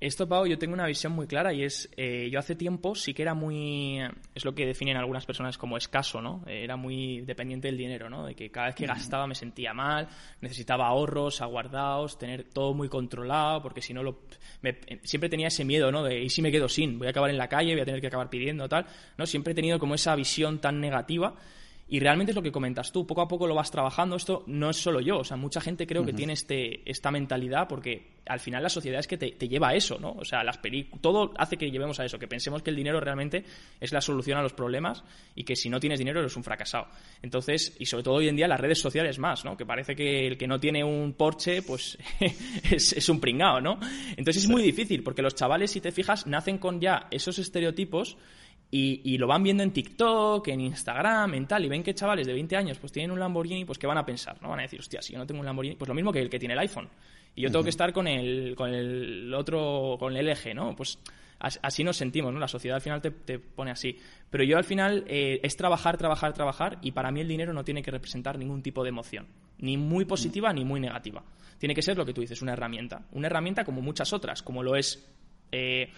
Esto, Pau, yo tengo una visión muy clara y es, eh, yo hace tiempo sí que era muy, es lo que definen algunas personas como escaso, ¿no? Era muy dependiente del dinero, ¿no? De que cada vez que gastaba me sentía mal, necesitaba ahorros, aguardados, tener todo muy controlado, porque si no lo, siempre tenía ese miedo, ¿no? De, ¿y si me quedo sin? Voy a acabar en la calle, voy a tener que acabar pidiendo, tal, ¿no? Siempre he tenido como esa visión tan negativa y realmente es lo que comentas tú, poco a poco lo vas trabajando, esto no es solo yo, o sea, mucha gente creo que tiene este, esta mentalidad porque al final la sociedad es que te, lleva a eso, ¿no? O sea, las todo hace que llevemos a eso, que pensemos que el dinero realmente es la solución a los problemas y que si no tienes dinero eres un fracasado. Entonces, y sobre todo hoy en día las redes sociales más, ¿no? Que parece que el que no tiene un Porsche, pues <laughs> es, un pringao, ¿no? Entonces es muy difícil porque los chavales, si te fijas, nacen con ya esos estereotipos y, lo van viendo en TikTok, en Instagram, en tal, y ven que chavales de 20 años pues tienen un Lamborghini, pues ¿qué van a pensar? ¿No? Van a decir, hostia, si yo no tengo un Lamborghini, pues lo mismo que el que tiene el iPhone. Y yo tengo que estar con el, con el otro, con el eje, ¿no? Pues así nos sentimos, ¿no? La sociedad al final te, pone así. Pero yo al final eh, es trabajar, trabajar, trabajar, y para mí el dinero no tiene que representar ningún tipo de emoción, ni muy positiva ni muy negativa. Tiene que ser lo que tú dices, una herramienta. Una herramienta como muchas otras, como lo es eh,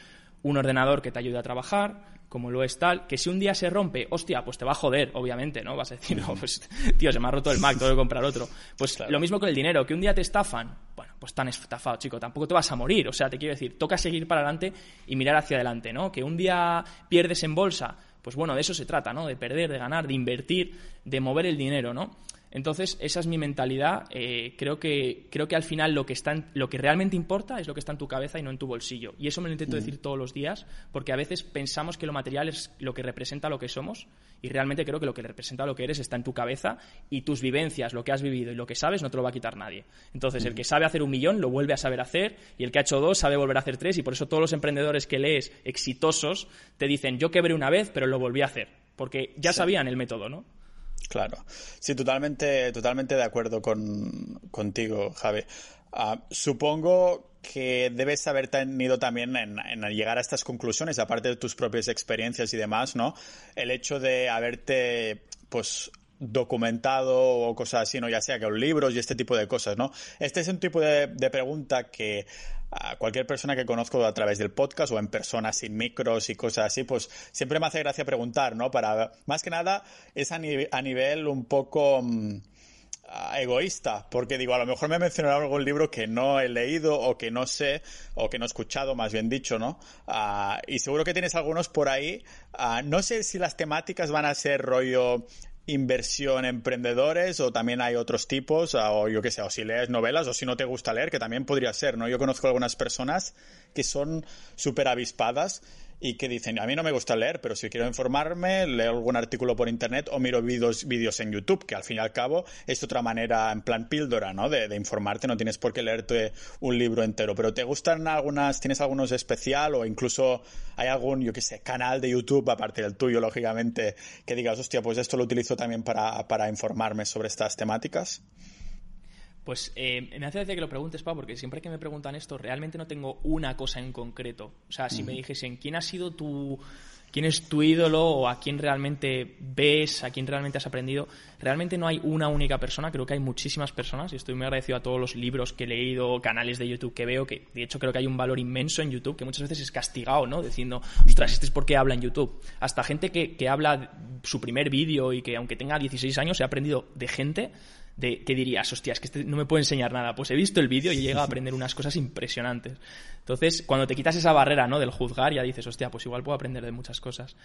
un ordenador que te ayude a trabajar, como lo es tal, que si un día se rompe, hostia, pues te va a joder, obviamente, ¿no? Vas a decir, no, pues, tío, se me ha roto el Mac, tengo que comprar otro. Pues lo mismo con el dinero, que un día te estafan, bueno, pues tan estafado, chico, tampoco te vas a morir, o sea, te quiero decir, toca seguir para adelante y mirar hacia adelante, ¿no? Que un día pierdes en bolsa, Pues bueno, de eso se trata, ¿no? De perder, de ganar, de invertir, de mover el dinero, ¿no? Entonces, esa es mi mentalidad. Eh, creo, que, creo que al final lo que, está lo que realmente importa es lo que está en tu cabeza y no en tu bolsillo. Y eso me lo intento decir todos los días, porque a veces pensamos que lo material es lo que representa lo que somos, y realmente creo que lo que representa lo que eres está en tu cabeza, y tus vivencias, lo que has vivido y lo que sabes, no te lo va a quitar nadie. Entonces, el que sabe hacer un millón lo vuelve a saber hacer, y el que ha hecho dos sabe volver a hacer tres, y por eso todos los emprendedores que lees exitosos te dicen, yo quebré una vez, pero lo volví a hacer, porque ya sabían el método, ¿no? Claro. Sí, totalmente, totalmente de acuerdo con, contigo, Javi. Ah, supongo que debes haber tenido también en, en, llegar a estas conclusiones, aparte de tus propias experiencias y demás, ¿no? El hecho de haberte, pues, documentado o cosas así, ¿no? Ya sea que los libros y este tipo de cosas, ¿no? Este es un tipo de, pregunta que a cualquier persona que conozco a través del podcast o en persona sin micros y cosas así, pues siempre me hace gracia preguntar, ¿no? Para, más que nada, es a, nivel un poco mm, egoísta, porque digo, a lo mejor me he mencionado algún libro que no he leído o que no sé o que no he escuchado, más bien dicho, ¿no? Ah, y seguro que tienes algunos por ahí. Ah, no sé si las temáticas van a ser rollo inversión emprendedores o también hay otros tipos, o yo qué sé, o si lees novelas o si no te gusta leer, que también podría ser, ¿no? Yo conozco algunas personas que son súper avispadas y que dicen, a mí no me gusta leer, pero si quiero informarme, leo algún artículo por internet o miro vídeos, en YouTube, que al fin y al cabo es otra manera, en plan píldora, ¿no? De, de, informarte, no tienes por qué leerte un libro entero, pero ¿te gustan algunas, tienes algunos especial o incluso hay algún, yo qué sé, canal de YouTube, aparte del tuyo, lógicamente, que digas, hostia, pues esto lo utilizo también para, para informarme sobre estas temáticas? Pues eh, me hace gracia que lo preguntes, Pau, porque siempre que me preguntan esto, realmente no tengo una cosa en concreto. O sea, si me dijesen quién ha sido tu. quién es tu ídolo o a quién realmente ves, a quién realmente has aprendido, realmente no hay una única persona, creo que hay muchísimas personas y estoy muy agradecido a todos los libros que he leído, canales de YouTube que veo, que de hecho creo que hay un valor inmenso en YouTube que muchas veces es castigado, ¿no? Diciendo, ostras, este es porque habla en YouTube. Hasta gente que, que habla su primer vídeo y que aunque tenga 16 años he aprendido de gente de que dirías, hostia, es que este no me puede enseñar nada. Pues he visto el vídeo y llega a aprender unas cosas impresionantes. Entonces, cuando te quitas esa barrera, ¿no? Del juzgar, ya dices, hostia, pues igual puedo aprender de muchas cosas.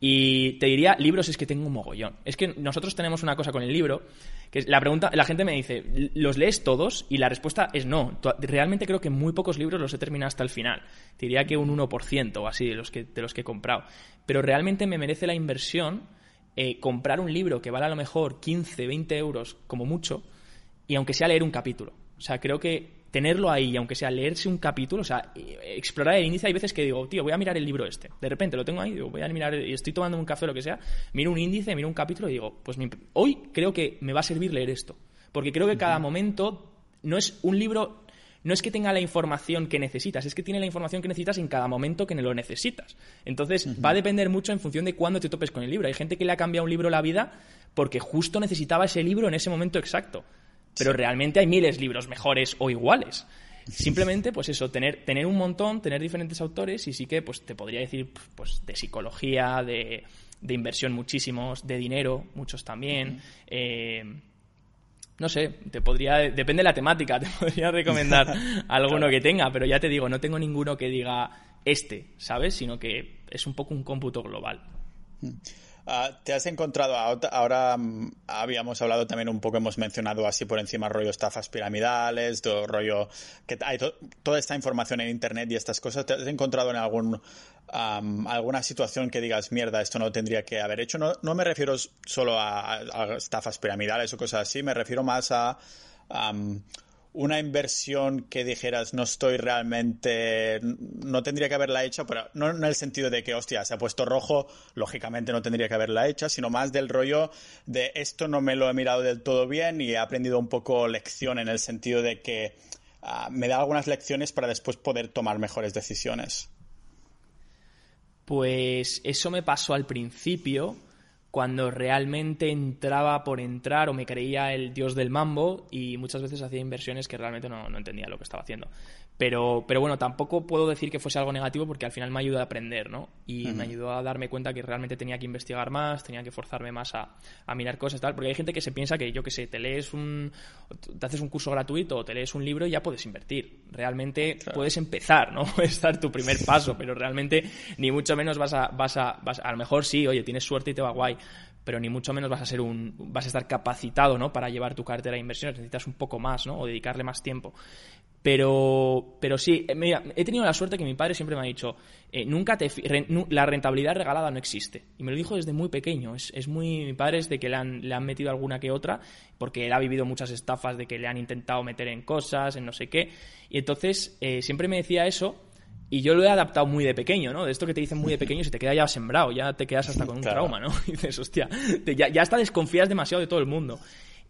Y te diría, libros es que tengo un mogollón. Es que nosotros tenemos una cosa con el libro, que la pregunta, la gente me dice, ¿los lees todos? Y la respuesta es no. Realmente creo que muy pocos libros los he terminado hasta el final. Te diría que un 1% o así de los que, de los que he comprado. Pero realmente me merece la inversión eh, comprar un libro que vale a lo mejor 15, 20 euros como mucho, y aunque sea leer un capítulo. O sea, creo que tenerlo ahí, aunque sea leerse un capítulo, o sea, explorar el índice, hay veces que digo, tío, voy a mirar el libro este. De repente lo tengo ahí, digo, voy a mirar, y estoy tomando un café o lo que sea, miro un índice, miro un capítulo y digo, pues hoy creo que me va a servir leer esto. Porque creo que cada momento no es un libro no es que tenga la información que necesitas, es que tiene la información que necesitas en cada momento que lo necesitas. Entonces, va a depender mucho en función de cuándo te topes con el libro. Hay gente que le ha cambiado un libro la vida porque justo necesitaba ese libro en ese momento exacto. Pero realmente hay miles de libros mejores o iguales. Simplemente, pues eso, tener, tener un montón, tener diferentes autores y sí que pues te podría decir pues de psicología, de, de inversión muchísimos, de dinero, muchos también no sé, te podría, depende de la temática, <laughs> te podría recomendar <laughs> alguno que tenga, pero ya te digo, no tengo ninguno que diga este, ¿sabes? Sino que es un poco un cómputo global. Ah, ¿Te has encontrado, ahora mm, habíamos hablado también un poco, hemos mencionado así por encima rollo estafas piramidales, rollo que hay toda esta información en Internet y estas cosas, ¿te has encontrado en algún, alguna situación que digas, mierda, esto no tendría que haber hecho? No, no me refiero solo a, estafas piramidales o cosas así, me refiero más a una inversión que dijeras no estoy realmente, no tendría que haberla hecha, pero no en el sentido de que, hostia, se ha puesto rojo, lógicamente no tendría que haberla hecha, sino más del rollo de esto no me lo he mirado del todo bien y he aprendido un poco lección en el sentido de que ah, me da algunas lecciones para después poder tomar mejores decisiones. Pues eso me pasó al principio, cuando realmente entraba por entrar o me creía el dios del mambo y muchas veces hacía inversiones que realmente no, entendía lo que estaba haciendo. Pero, pero bueno, tampoco puedo decir que fuese algo negativo porque al final me ayudó a aprender, ¿no? Y me ayudó a darme cuenta que realmente tenía que investigar más, tenía que forzarme más a, a mirar cosas y tal. Porque hay gente que se piensa que, yo qué sé, te lees un. te haces un curso gratuito o te lees un libro y ya puedes invertir. Realmente puedes empezar, ¿no? <laughs> Puedes dar tu primer paso, pero realmente ni mucho menos vas a, vas a. vas a. A lo mejor sí, oye, tienes suerte y te va guay pero ni mucho menos vas a ser un vas a estar capacitado ¿no? para llevar tu cartera de inversiones necesitas un poco más ¿no? o dedicarle más tiempo pero, pero sí, eh, he tenido la suerte que mi padre siempre me ha dicho, eh, nunca te la rentabilidad regalada no existe. Y me lo dijo desde muy pequeño. Es, es muy, mi padre es de que le han, le han metido alguna que otra, porque él ha vivido muchas estafas de que le han intentado meter en cosas, en no sé qué. Y entonces eh, siempre me decía eso. Y yo lo he adaptado muy de pequeño, ¿no? De esto que te dicen muy de pequeño, se te queda ya sembrado, ya te quedas hasta con un trauma, ¿no? <laughs> Y dices, hostia, ya, ya hasta desconfías demasiado de todo el mundo.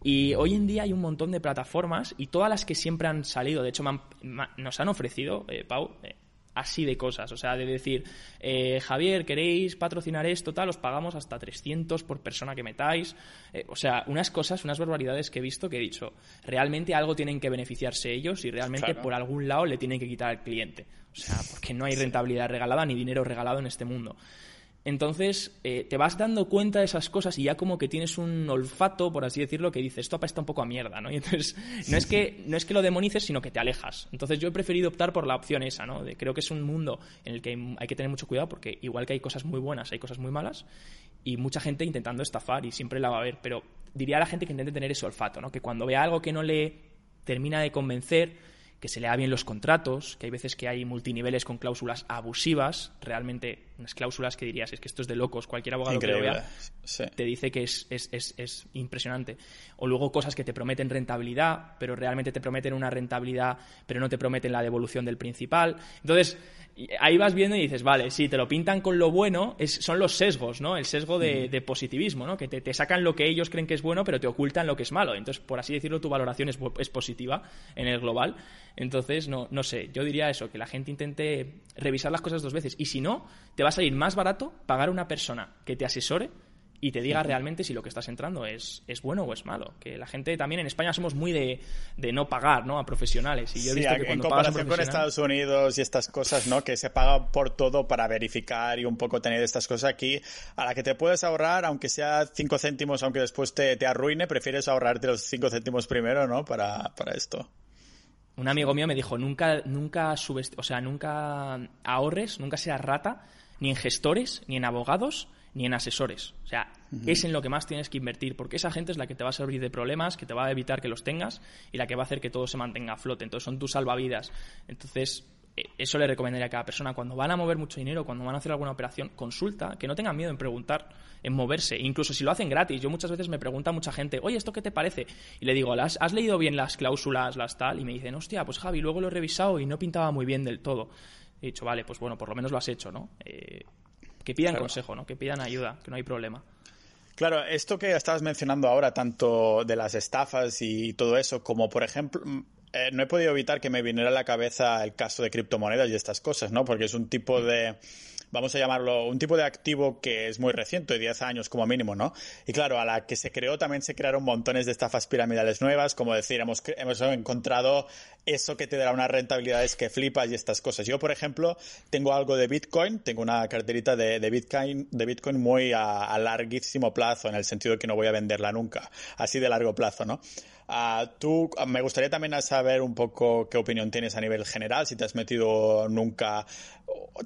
Y hoy en día hay un montón de plataformas y todas las que siempre han salido, de hecho nos han ofrecido, eh, Pau, eh, así de cosas. O sea, de decir, eh, Javier, ¿queréis patrocinar esto? Tal, os pagamos hasta 300 por persona que metáis. o sea, unas cosas, unas barbaridades que he visto que he dicho, realmente algo tienen que beneficiarse ellos y realmente por algún lado le tienen que quitar al cliente. O sea, porque no hay rentabilidad regalada ni dinero regalado en este mundo. Entonces, eh, te vas dando cuenta de esas cosas y ya como que tienes un olfato, por así decirlo, que dices, esto apesta un poco a mierda, ¿no? Y <laughs> entonces, no es que, no es que lo demonices, sino que te alejas. Entonces, yo he preferido optar por la opción esa, ¿no? De, creo que es un mundo en el que hay, que tener mucho cuidado porque igual que hay cosas muy buenas, hay cosas muy malas y mucha gente intentando estafar y siempre la va a haber. Pero diría a la gente que intente tener ese olfato, ¿no? Que cuando vea algo que no le termina de convencer, que se lea bien los contratos, que hay veces que hay multiniveles con cláusulas abusivas, realmente unas cláusulas que dirías, es que esto es de locos, cualquier abogado que lo vea te dice que es, es, es, es, impresionante. O luego cosas que te prometen rentabilidad, pero realmente te prometen una rentabilidad, pero no te prometen la devolución del principal. Entonces, ahí vas viendo y dices, vale, si te lo pintan con lo bueno, es, son los sesgos, ¿no? El sesgo de, de positivismo, ¿no? Que te, te, sacan lo que ellos creen que es bueno, pero te ocultan lo que es malo. Entonces, por así decirlo, tu valoración es, es positiva en el global. Entonces, no, no sé, yo diría eso, que la gente intente revisar las cosas dos veces. Y si no, te va a salir más barato pagar a una persona que te asesore y te diga realmente si lo que estás entrando es, es bueno o es malo. Que la gente también en España somos muy de, de no pagar ¿no? a profesionales. Y yo he visto que cuando en comparación con Estados Unidos y estas cosas, ¿no? que se paga por todo para verificar y un poco tener estas cosas aquí, a la que te puedes ahorrar, aunque sea 5 céntimos, aunque después te, te arruine, prefieres ahorrarte los 5 céntimos primero ¿no? para, para esto. Un amigo mío me dijo, nunca, nunca subes, o sea, nunca ahorres, nunca seas rata, ni en gestores, ni en abogados, ni en asesores. O sea, es en lo que más tienes que invertir, porque esa gente es la que te va a servir de problemas, que te va a evitar que los tengas y la que va a hacer que todo se mantenga a flote. Entonces, son tus salvavidas. Entonces, e, eso le recomendaría a cada persona. Cuando van a mover mucho dinero, cuando van a hacer alguna operación, consulta, que no tengan miedo en preguntar, en moverse. Incluso si lo hacen gratis. Yo muchas veces me pregunta mucha gente, oye, ¿esto qué te parece? Y le digo, ¿has, ¿has leído bien las cláusulas, las tal? Y me dicen, hostia, pues Javi, luego lo he revisado y no pintaba muy bien del todo. He dicho, vale, pues bueno, por lo menos lo has hecho, ¿no? Eh, que pidan consejo, ¿no? Que pidan ayuda, que no hay problema. Claro, esto que estabas mencionando ahora, tanto de las estafas y todo eso, como por ejemplo, mm, eh, no he podido evitar que me viniera a la cabeza el caso de criptomonedas y estas cosas, ¿no? Porque es un tipo de vamos a llamarlo, un tipo de activo que es muy reciente, 10 años como mínimo, ¿no? Y claro, a la que se creó también se crearon montones de estafas piramidales nuevas, como decir, hemos, encontrado eso que te dará unas rentabilidades que flipas y estas cosas. Yo, por ejemplo, tengo algo de Bitcoin, tengo una carterita de, de Bitcoin, de Bitcoin muy a, a larguísimo plazo, en el sentido de que no voy a venderla nunca, así de largo plazo, ¿no? Uh, tú, me gustaría también saber un poco qué opinión tienes a nivel general, si te has metido nunca,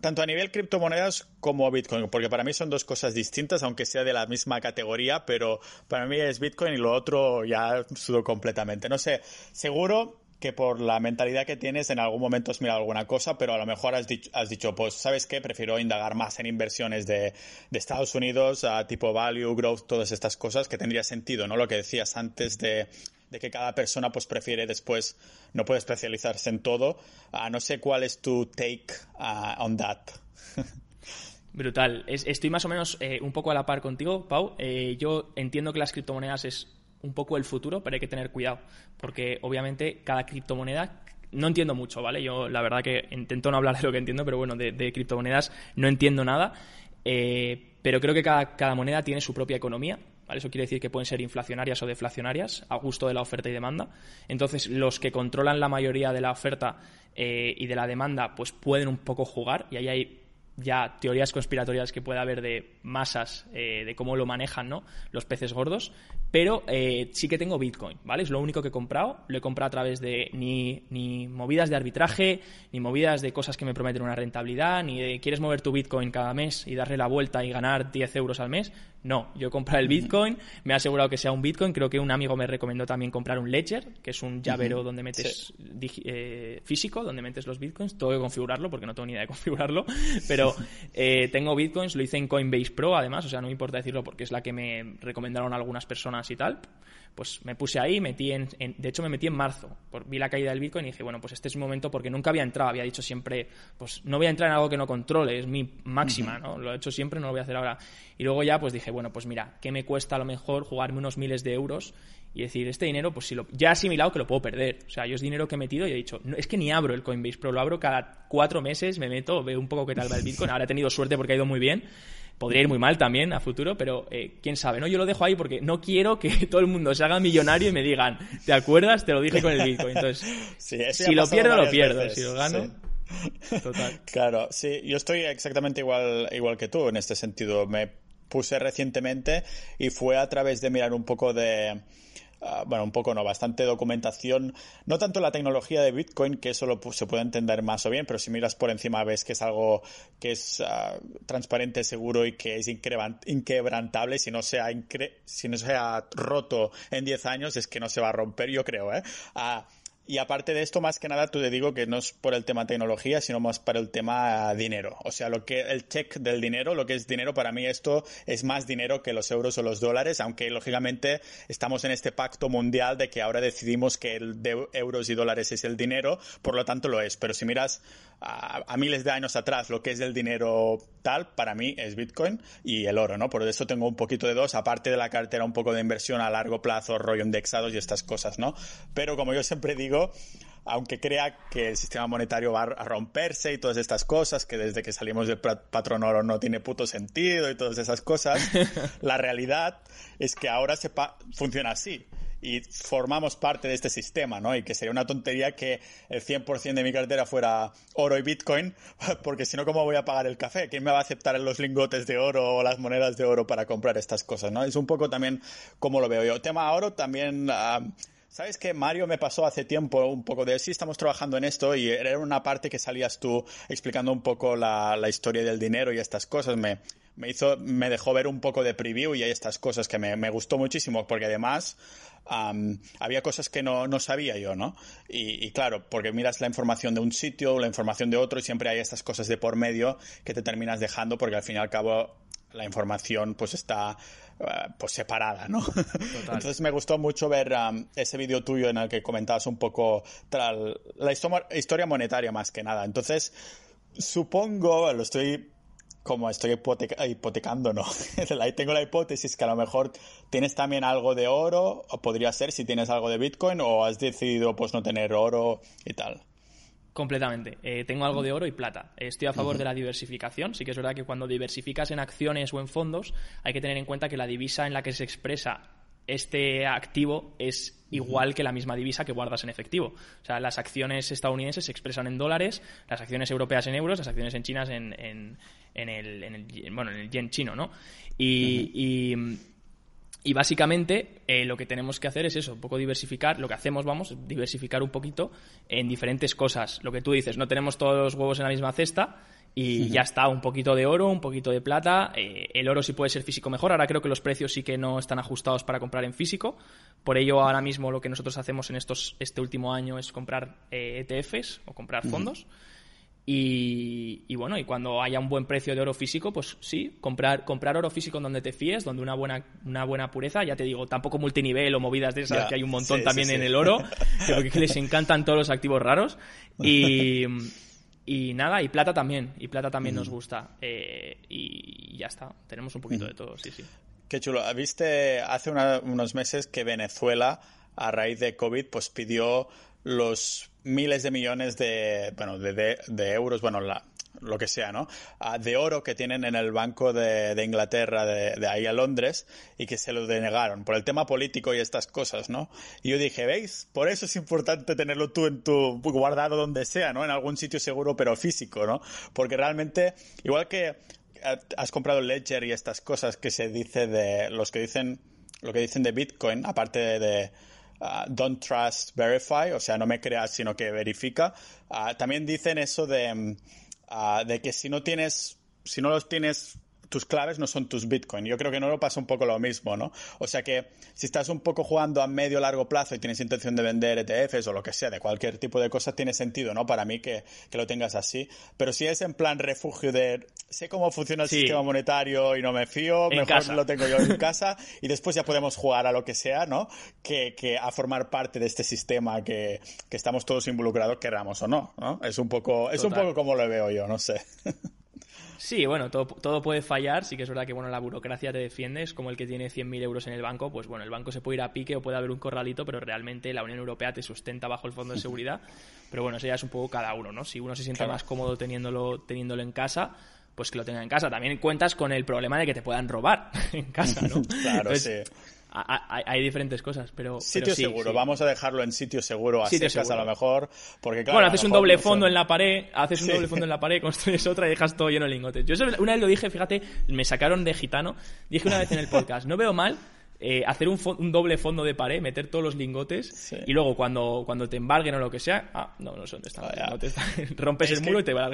tanto a nivel criptomonedas como Bitcoin, porque para mí son dos cosas distintas, aunque sea de la misma categoría, pero para mí es Bitcoin y lo otro ya sudo completamente. No sé, seguro que por la mentalidad que tienes en algún momento has mirado alguna cosa, pero a lo mejor has dicho, has dicho pues, ¿sabes qué? Prefiero indagar más en inversiones de, de Estados Unidos, a tipo value, growth, todas estas cosas, que tendría sentido, ¿no? Lo que decías antes de de que cada persona pues prefiere después, no puede especializarse en todo. Uh, no sé cuál es tu take uh, on that. <laughs> Brutal. estoy más o menos eh, un poco a la par contigo, Pau. Eh, yo entiendo que las criptomonedas es un poco el futuro, pero hay que tener cuidado, porque obviamente cada criptomoneda no entiendo mucho, ¿vale? Yo la verdad que intento no hablar de lo que entiendo, pero bueno, de, criptomonedas no entiendo nada, eh, pero creo que cada, cada moneda tiene su propia economía Eso quiere decir que pueden ser inflacionarias o deflacionarias a gusto de la oferta y demanda. Entonces, los que controlan la mayoría de la oferta eh, y de la demanda, pues pueden un poco jugar y ahí hay ya teorías conspiratorias que puede haber de masas, eh, de cómo lo manejan ¿no? los peces gordos, pero eh, sí que tengo Bitcoin, ¿vale? Es lo único que he comprado, lo he comprado a través de ni, ni movidas de arbitraje, ni movidas de cosas que me prometen una rentabilidad, ni de quieres mover tu Bitcoin cada mes y darle la vuelta y ganar 10 euros al mes, no, yo he comprado el Bitcoin, me he asegurado que sea un Bitcoin. Creo que un amigo me recomendó también comprar un Ledger, que es un llavero donde metes eh, físico, donde metes los Bitcoins. Tengo que configurarlo porque no tengo ni idea de configurarlo. <laughs> Pero eh, tengo Bitcoins, lo hice en Coinbase Pro además, o sea, no me importa decirlo porque es la que me recomendaron algunas personas y tal pues me puse ahí, metí en, de hecho me metí en marzo, vi la caída del Bitcoin y dije, bueno, pues este es un momento porque nunca había entrado, había dicho siempre, pues no voy a entrar en algo que no controle, es mi máxima, ¿no? Lo he hecho siempre, no lo voy a hacer ahora. Y luego ya pues dije, bueno, pues mira, ¿qué me cuesta a lo mejor jugarme unos miles de euros y decir, este dinero, pues si lo, ya he asimilado que lo puedo perder. O sea, yo es dinero que he metido y he dicho, no, es que ni abro el Coinbase, pero lo abro cada cuatro meses, me meto, veo un poco qué tal va el Bitcoin. <laughs> Ahora he tenido suerte porque ha ido muy bien Podría ir muy mal también a futuro, pero eh, quién sabe, ¿no? Yo lo dejo ahí porque no quiero que <laughs> todo el mundo se haga millonario y me digan, ¿te acuerdas? Te lo dije con el Bitcoin. Entonces, <laughs> si lo pierdo, lo pierdo. Si lo gano, total. <laughs> Claro, sí, yo estoy exactamente igual, igual que tú en este sentido. Me puse recientemente y fue a través de mirar un poco de Ah, bueno, un poco no, bastante documentación, no tanto la tecnología de Bitcoin, que eso se puede entender más o bien, pero si miras por encima ves que es algo que es ah, transparente, seguro y que es inquebrantable, si no, se ha si no se ha roto en 10 años es que no se va a romper, yo creo, ¿eh? Ah, y aparte de esto, más que nada, tú te digo que no es por el tema tecnología, sino más para el tema dinero. O sea, lo que el check del dinero, lo que es dinero, para mí esto es más dinero que los euros o los dólares, aunque lógicamente estamos en este pacto mundial de que ahora decidimos que el de euros y dólares es el dinero, por lo tanto lo es. Pero si miras a, miles de años atrás lo que es el dinero tal, para mí es Bitcoin y el oro, ¿no? Por eso tengo un poquito de dos, aparte de la cartera un poco de inversión a largo plazo, rollo indexados y estas cosas, ¿no? Pero como yo siempre digo, aunque crea que el sistema monetario va a romperse y todas estas cosas, que desde que salimos del patrón oro no tiene puto sentido y todas esas cosas, <laughs> la realidad es que ahora se funciona así y formamos parte de este sistema, ¿no? Y que sería una tontería que el 100% de mi cartera fuera oro y Bitcoin, <laughs> porque si no, ¿cómo voy a pagar el café? ¿Quién me va a aceptar los lingotes de oro o las monedas de oro para comprar estas cosas, ¿no? Es un poco también como lo veo yo. Tema oro también... Ah, ¿Sabes que Mario me pasó hace tiempo un poco de sí, estamos trabajando en esto y era una parte que salías tú explicando un poco la, historia del dinero y estas cosas. Me, me hizo, me dejó ver un poco de preview y hay estas cosas que me, me gustó muchísimo porque además había cosas que no, no sabía yo, ¿no? Y, claro, porque miras la información de un sitio, la información de otro y siempre hay estas cosas de por medio que te terminas dejando porque al fin y al cabo la información pues está pues separada, ¿no? Entonces me gustó mucho ver ese vídeo tuyo en el que comentabas un poco la historia monetaria más que nada. Entonces, supongo, lo estoy como estoy hipotecando, no. <laughs> Tengo la hipótesis que a lo mejor tienes también algo de oro, o podría ser si tienes algo de Bitcoin, o has decidido pues no tener oro y tal. Completamente. Eh, tengo algo de oro y plata. Estoy a favor de la diversificación. Sí que es verdad que cuando diversificas en acciones o en fondos, hay que tener en cuenta que la divisa en la que se expresa este activo es igual que la misma divisa que guardas en efectivo. O sea, las acciones estadounidenses se expresan en dólares, las acciones europeas en euros, las acciones en chinas en, en, el, en el, bueno, en el yen chino, ¿no? Y, y, básicamente eh, lo que tenemos que hacer es eso, un poco diversificar, lo que hacemos, vamos, diversificar un poquito en diferentes cosas. Lo que tú dices, no tenemos todos los huevos en la misma cesta, y ya está, un poquito de oro, un poquito de plata. Eh, el oro sí puede ser físico mejor. Ahora creo que los precios sí que no están ajustados para comprar en físico. Por ello, ahora mismo lo que nosotros hacemos en estos, este último año es comprar ETFs eh, e o comprar fondos. Y, bueno, y cuando haya un buen precio de oro físico, pues sí, comprar, comprar oro físico en donde te fíes, donde una buena, una buena pureza, ya te digo, tampoco multinivel o movidas de esas, que hay un montón también en el oro, que les encantan todos los activos raros. Y, y nada, y plata también, y plata también nos gusta. Eh, y ya está, tenemos un poquito de todo, sí, sí. Qué chulo. Viste hace unos meses que Venezuela, a raíz de COVID, pues pidió los miles de millones de, bueno, de, euros, bueno, la, lo que sea, ¿no? Ah, de oro que tienen en el Banco de, de Inglaterra, de, de, ahí a Londres, y que se lo denegaron por el tema político y estas cosas, ¿no? Y yo dije, ¿veis? Por eso es importante tenerlo tú en tu guardado donde sea, ¿no? En algún sitio seguro, pero físico, ¿no? Porque realmente, igual que has comprado Ledger y estas cosas que se dice de los que dicen, lo que dicen de Bitcoin, aparte de Uh, don't trust, verify, o sea, no me creas, sino que verifica. Uh, también dicen eso de, um, uh, de que si no tienes, si no los tienes tus claves no son tus Bitcoin. Yo creo que no lo pasa un poco lo mismo, ¿no? O sea que si estás un poco jugando a medio largo plazo y tienes intención de vender ETFs o lo que sea, de cualquier tipo de cosa, tiene sentido, ¿no? Para mí que, que lo tengas así. Pero si es en plan refugio de sé cómo funciona el sí. sistema monetario y no me fío, en mejor casa. lo tengo yo en <laughs> casa y después ya podemos jugar a lo que sea, ¿no? Que, que a formar parte de este sistema que, que estamos todos involucrados, queramos o no, ¿no? Es un poco, es un poco como lo veo yo, no sé. <laughs> Sí, bueno, todo, todo, puede fallar. Sí que es verdad que bueno, la burocracia te defiende. Es como el que tiene 100.000 euros en el banco. Pues bueno, el banco se puede ir a pique o puede haber un corralito, pero realmente la Unión Europea te sustenta bajo el fondo de seguridad. <laughs> Pero bueno, eso ya es un poco cada uno, ¿no? Si uno se siente claro. más cómodo teniéndolo, teniéndolo en casa, pues que lo tenga en casa. También cuentas con el problema de que te puedan robar <laughs> en casa, ¿no? <laughs> claro, Entonces, sí hay, hay, diferentes cosas, pero. Sitio pero sí, seguro, sí. vamos a dejarlo en sitio seguro, a sitio secas a lo mejor. Porque, claro, bueno, haces un doble fondo en la pared, haces un doble fondo en la pared, <laughs> construyes otra y dejas todo lleno de lingotes. Yo una vez lo dije, fíjate, me sacaron de gitano. Dije una vez en el podcast, no veo mal eh, hacer un, un, doble fondo de pared, meter todos los lingotes sí. y luego cuando, cuando te embarguen o lo que sea, ah, no, no sé dónde están. No te <laughs> rompes es el muro que... y te va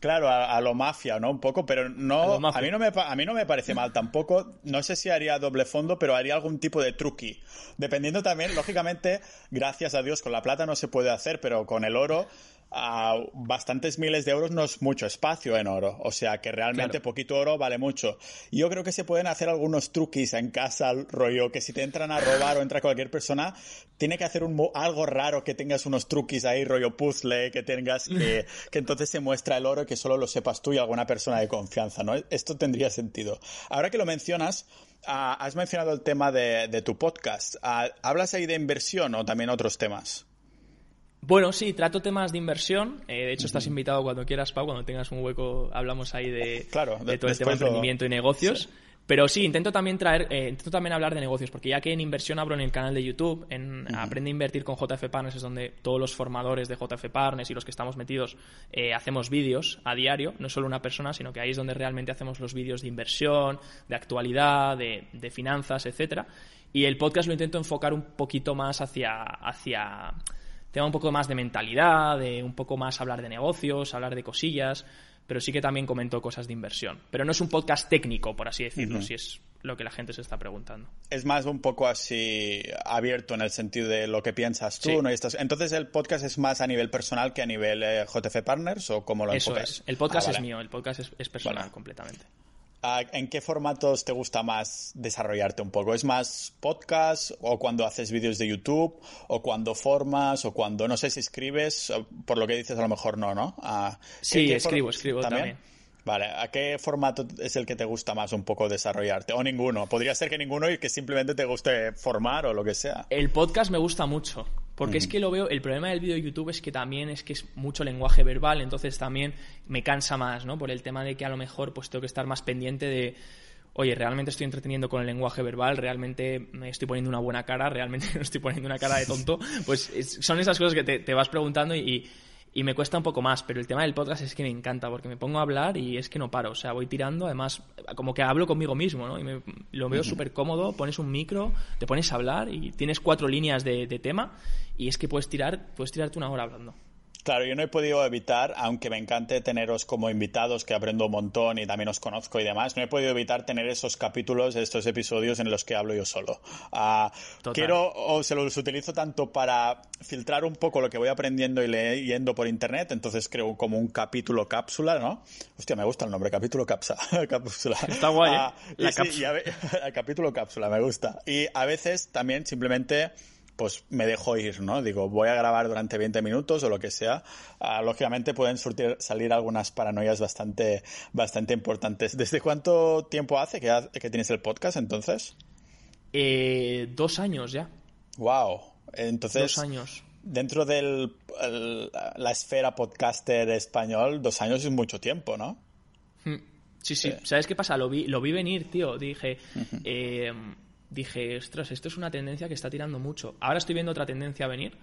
Claro, a, a, lo mafia, ¿no? Un poco, pero no, a, a, mí no me, a mí no me parece mal tampoco. No sé si haría doble fondo, pero haría algún tipo de truqui. Dependiendo también, lógicamente, gracias a Dios, con la plata no se puede hacer, pero con el oro a bastantes miles de euros no es mucho espacio en oro. O sea que realmente claro. poquito oro vale mucho. Yo creo que se pueden hacer algunos truquis en casa, rollo, que si te entran a robar o entra cualquier persona, tiene que hacer un, algo raro que tengas unos truquis ahí, rollo puzzle, que tengas que, que entonces se muestra el oro que solo lo sepas tú y alguna persona de confianza, ¿no? Esto tendría sentido. Ahora que lo mencionas, uh, has mencionado el tema de, de tu podcast. Uh, ¿Hablas ahí de inversión o también otros temas? Bueno, sí, trato temas de inversión. Eh, de hecho, estás invitado cuando quieras, Pau, cuando tengas un hueco, hablamos ahí de, claro, de todo el tema de emprendimiento lo... y negocios. Sí. Pero sí, intento también traer, eh, intento también hablar de negocios, porque ya que en inversión abro en el canal de YouTube, en uh -huh. Aprende a invertir con JF Partners, es donde todos los formadores de JF Partners y los que estamos metidos eh, hacemos vídeos a diario, no solo una persona, sino que ahí es donde realmente hacemos los vídeos de inversión, de actualidad, de, de finanzas, etcétera. Y el podcast lo intento enfocar un poquito más hacia, hacia tema un poco más de mentalidad, de un poco más hablar de negocios, hablar de cosillas, pero sí que también comento cosas de inversión. Pero no es un podcast técnico, por así decirlo, uh -huh. si es lo que la gente se está preguntando. Es más un poco así abierto en el sentido de lo que piensas tú, sí. ¿no? Estás... Entonces el podcast es más a nivel personal que a nivel eh, JF Partners o cómo lo Eso enfocas? es. El podcast ah, vale. es mío, el podcast es, es personal vale. completamente. ¿En qué formatos te gusta más desarrollarte un poco? ¿Es más podcast o cuando haces vídeos de YouTube o cuando formas o cuando, no sé si escribes? Por lo que dices a lo mejor no, ¿no? Ah, sí, ¿qué, escribo, escribo también. también. Vale, ¿a qué formato es el que te gusta más un poco desarrollarte? O ninguno. Podría ser que ninguno y que simplemente te guste formar o lo que sea. El podcast me gusta mucho. Porque uh -huh. es que lo veo, el problema del vídeo de YouTube es que también es que es mucho lenguaje verbal, entonces también me cansa más, ¿no? Por el tema de que a lo mejor pues tengo que estar más pendiente de, oye, realmente estoy entreteniendo con el lenguaje verbal, realmente me estoy poniendo una buena cara, realmente <laughs> no estoy poniendo una cara de tonto, pues es, son esas cosas que te, te vas preguntando y, y y me cuesta un poco más, pero el tema del podcast es que me encanta porque me pongo a hablar y es que no paro, o sea, voy tirando, además, como que hablo conmigo mismo, ¿no? Y me, lo veo súper cómodo, pones un micro, te pones a hablar y tienes cuatro líneas de, de tema y es que puedes tirar, puedes tirarte una hora hablando. Claro, yo no he podido evitar, aunque me encante teneros como invitados, que aprendo un montón y también os conozco y demás, no he podido evitar tener esos capítulos, estos episodios en los que hablo yo solo. Uh, quiero, o se los utilizo tanto para filtrar un poco lo que voy aprendiendo y leyendo por internet, entonces creo como un capítulo cápsula, ¿no? Hostia, me gusta el nombre, capítulo cápsula. <laughs> cápsula. Está guay, ¿eh? Uh, La sí, cápsula. A, <laughs> capítulo cápsula, me gusta. Y a veces también simplemente pues me dejo ir, ¿no? Digo, voy a grabar durante 20 minutos o lo que sea. Uh, lógicamente pueden surtir, salir algunas paranoias bastante, bastante importantes. ¿Desde cuánto tiempo hace que, que tienes el podcast entonces? Eh, dos años ya. Wow. Entonces, dos años. dentro de la esfera podcaster español, dos años es mucho tiempo, ¿no? Hmm. Sí, sí. ¿Sabes qué pasa? Lo vi, lo vi venir, tío. Dije, eh, dije, ostras, esto es una tendencia que está tirando mucho. Ahora estoy viendo otra tendencia a venir,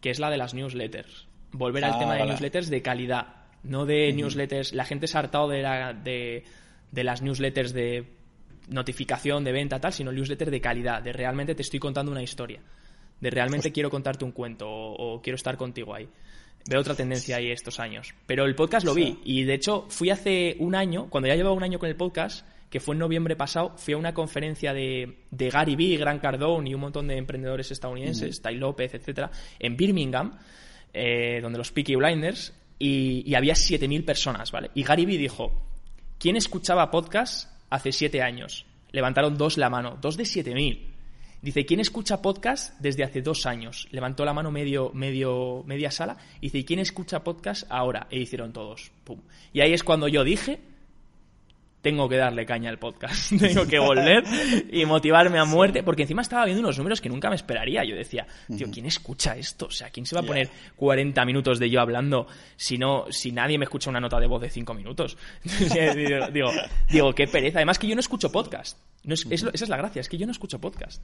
que es la de las newsletters. Volver al ah, tema de newsletters de calidad, no de newsletters. La gente se ha hartado de, la, de, de las newsletters de notificación, de venta, tal, sino newsletter de calidad, de realmente te estoy contando una historia, de realmente quiero contarte un cuento o, quiero estar contigo ahí. Veo otra tendencia ahí estos años. Pero el podcast lo vi y de hecho fui hace un año, cuando ya llevaba un año con el podcast, que fue en noviembre pasado, fui a una conferencia de, de Gary Vee, Gran Cardone y un montón de emprendedores estadounidenses, Ty López, etcétera, en Birmingham, eh, donde los Peaky Blinders, y, y había 7.000 personas, ¿vale? Y Gary Vee dijo, ¿quién escuchaba podcast hace siete años. Levantaron dos la mano, dos de siete mil. Dice, ¿quién escucha podcast desde hace dos años? Levantó la mano medio, medio, media sala. Dice, ¿y quién escucha podcast ahora? E hicieron todos. Pum. Y ahí es cuando yo dije, tengo que darle caña al podcast, <laughs> tengo que volver y motivarme a muerte, porque encima estaba viendo unos números que nunca me esperaría. Yo decía, tío, ¿quién escucha esto? O sea, ¿quién se va a poner 40 minutos de yo hablando si no, si nadie me escucha una nota de voz de 5 minutos? <laughs> digo, digo, qué pereza. Además que yo no escucho podcast. No es, esa es la gracia, es que yo no escucho podcast.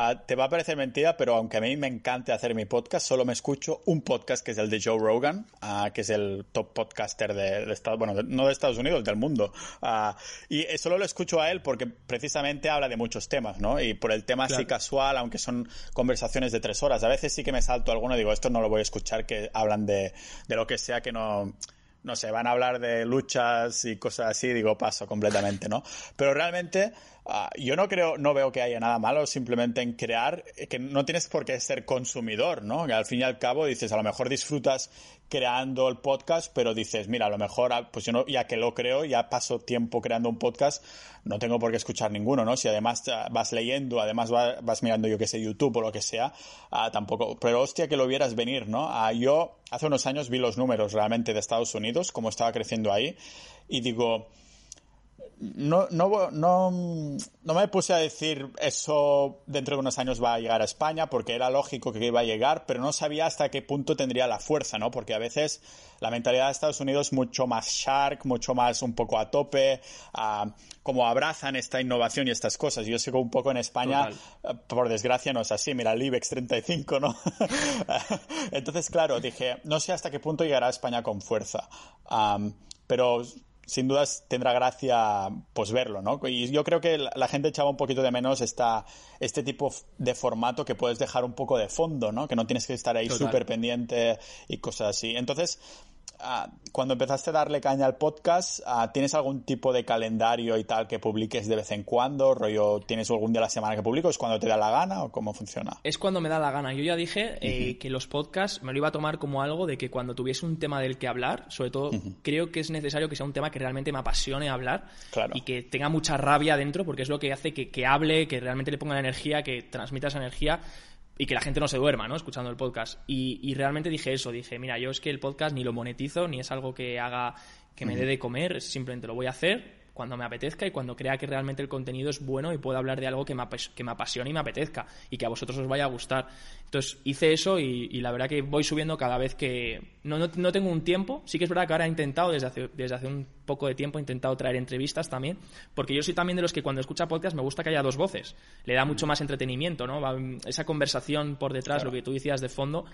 Ah, te va a parecer mentira, pero aunque a mí me encante hacer mi podcast, solo me escucho un podcast que es el de Joe Rogan, ah, que es el top podcaster de, Estados bueno, no de Estados Unidos, del mundo. Ah, y solo lo escucho a él porque precisamente habla de muchos temas, ¿no? Y por el tema así casual, aunque son conversaciones de tres horas, a veces sí que me salto alguno y digo, esto no lo voy a escuchar, que hablan de, de lo que sea que no no sé, van a hablar de luchas y cosas así, digo, paso completamente, ¿no? Pero realmente Ah, yo no creo, no veo que haya nada malo simplemente en crear, eh, que no tienes por qué ser consumidor, ¿no? Que al fin y al cabo dices, a lo mejor disfrutas creando el podcast, pero dices, mira, a lo mejor, ah, pues yo no, ya que lo creo, ya paso tiempo creando un podcast, no tengo por qué escuchar ninguno, ¿no? Si además ah, vas leyendo, además vas, mirando, yo que sé, YouTube o lo que sea, tampoco, pero hostia que lo vieras venir, ¿no? yo hace unos años vi los números realmente de Estados Unidos, cómo estaba creciendo ahí, y digo, no, no, no, no, me puse a decir eso dentro de unos años va a llegar a España porque era lógico que iba a llegar, pero no sabía hasta qué punto tendría la fuerza, ¿no? Porque a veces la mentalidad de Estados Unidos es mucho más shark, mucho más un poco a tope, como abrazan esta innovación y estas cosas. Yo sé que un poco en España, por desgracia, no es así. Mira, el IBEX 35, ¿no? <laughs> Entonces, claro, dije, no sé hasta qué punto llegará a España con fuerza. pero sin dudas tendrá gracia pues verlo, ¿no? Y yo creo que la gente echaba un poquito de menos esta, este tipo de formato que puedes dejar un poco de fondo, ¿no? Que no tienes que estar ahí súper pendiente y cosas así. Entonces, Ah, cuando empezaste a darle caña al podcast, ah, ¿tienes algún tipo de calendario y tal que publiques de vez en cuando? ¿Rollo tienes algún día a la semana que publico? ¿Es cuando te da la gana o cómo funciona? Es cuando me da la gana. Yo ya dije eh, que los podcasts me lo iba a tomar como algo de que cuando tuviese un tema del que hablar, sobre todo creo que es necesario que sea un tema que realmente me apasione hablar y que tenga mucha rabia dentro porque es lo que hace que, que hable, que realmente le ponga la energía, que transmita esa energía y que la gente no se duerma, ¿no? Escuchando el podcast. Y, y, realmente dije eso, dije, mira, yo es que el podcast ni lo monetizo, ni es algo que haga que me dé de comer, simplemente lo voy a hacer cuando me apetezca y cuando crea que realmente el contenido es bueno y puedo hablar de algo que me, que me apasione y me apetezca y que a vosotros os vaya a gustar. Entonces hice eso y, la verdad que voy subiendo cada vez que... No, no, tengo un tiempo, sí que es verdad que ahora he intentado, desde hace, desde hace un poco de tiempo, he intentado traer entrevistas también, porque yo soy también de los que cuando escucha podcast me gusta que haya dos voces, le da mucho más entretenimiento, ¿no? Esa conversación por detrás, lo que tú decías de fondo,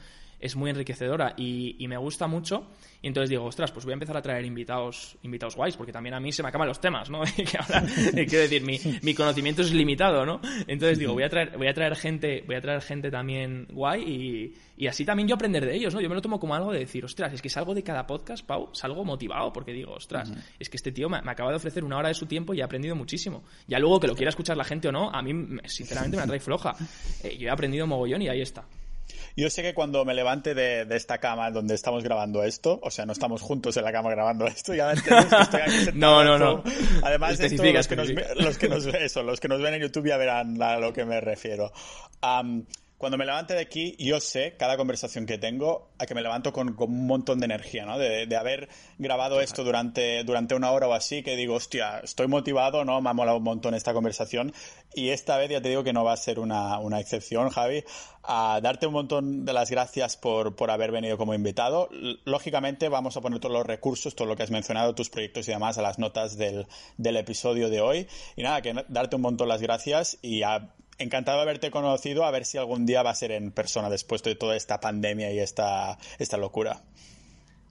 es muy enriquecedora y, me gusta mucho. Y entonces digo, ostras, pues voy a empezar a traer invitados, invitados guays, porque también a mí se me acaban los temas, ¿no? <laughs> quiero <laughs> decir, mi, mi, conocimiento es limitado, ¿no? Entonces digo, voy a traer, voy a traer gente, voy a traer gente también guay y, así también yo aprender de ellos, ¿no? Yo me lo tomo como algo de decir, ostras, es que salgo de cada podcast, Pau, salgo motivado, porque digo, ostras, es que este tío me, acaba de ofrecer una hora de su tiempo y he aprendido muchísimo. Ya luego que lo quiera escuchar la gente o no, a mí, sinceramente, me atrae floja. <laughs> Eh, yo he aprendido mogollón y ahí está. Yo sé que cuando me levante de, esta cama donde estamos grabando esto, o sea, no estamos juntos en la cama grabando esto, ya entiendes que estoy aquí <laughs> No, no, no. Además, esto, los, que nos, los, que nos, eso, los que nos ven en YouTube ya verán a lo que me refiero. Cuando me levante de aquí, yo sé, cada conversación que tengo, a que me levanto con, un montón de energía, ¿no? De, de, haber grabado esto durante, durante una hora o así, que digo, hostia, estoy motivado, ¿no? Me ha molado un montón esta conversación. Y esta vez ya te digo que no va a ser una, una excepción, Javi. A darte un montón de las gracias por, por haber venido como invitado. Lógicamente vamos a poner todos los recursos, todo lo que has mencionado, tus proyectos y demás, a las notas del, del episodio de hoy. Y nada, que darte un montón las gracias y a encantado de haberte conocido, a ver si algún día va a ser en persona después de toda esta pandemia y esta, esta locura.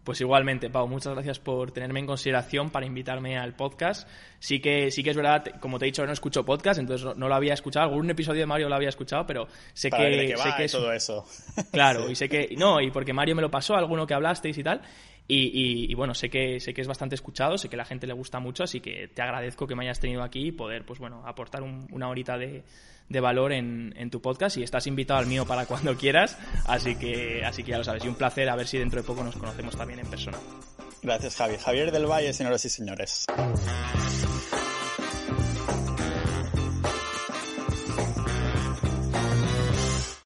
Pues igualmente, Pau, muchas gracias por tenerme en consideración para invitarme al podcast. Sí que, sí que es verdad, como te he dicho, no escucho podcast, entonces no, lo había escuchado. Algún episodio de Mario lo había escuchado, pero sé que, sé que es todo eso. Claro, <laughs> y sé que no, y porque Mario me lo pasó, alguno que hablasteis y tal. Y, bueno, sé que, sé que es bastante escuchado, sé que la gente le gusta mucho, así que te agradezco que me hayas tenido aquí y poder, pues bueno, aportar una horita de, valor en, en, tu podcast y estás invitado al mío para cuando quieras, así que, así que ya lo sabes. Y un placer a ver si dentro de poco nos conocemos también en persona. Gracias, Javi. Javier del Valle, señoras y señores.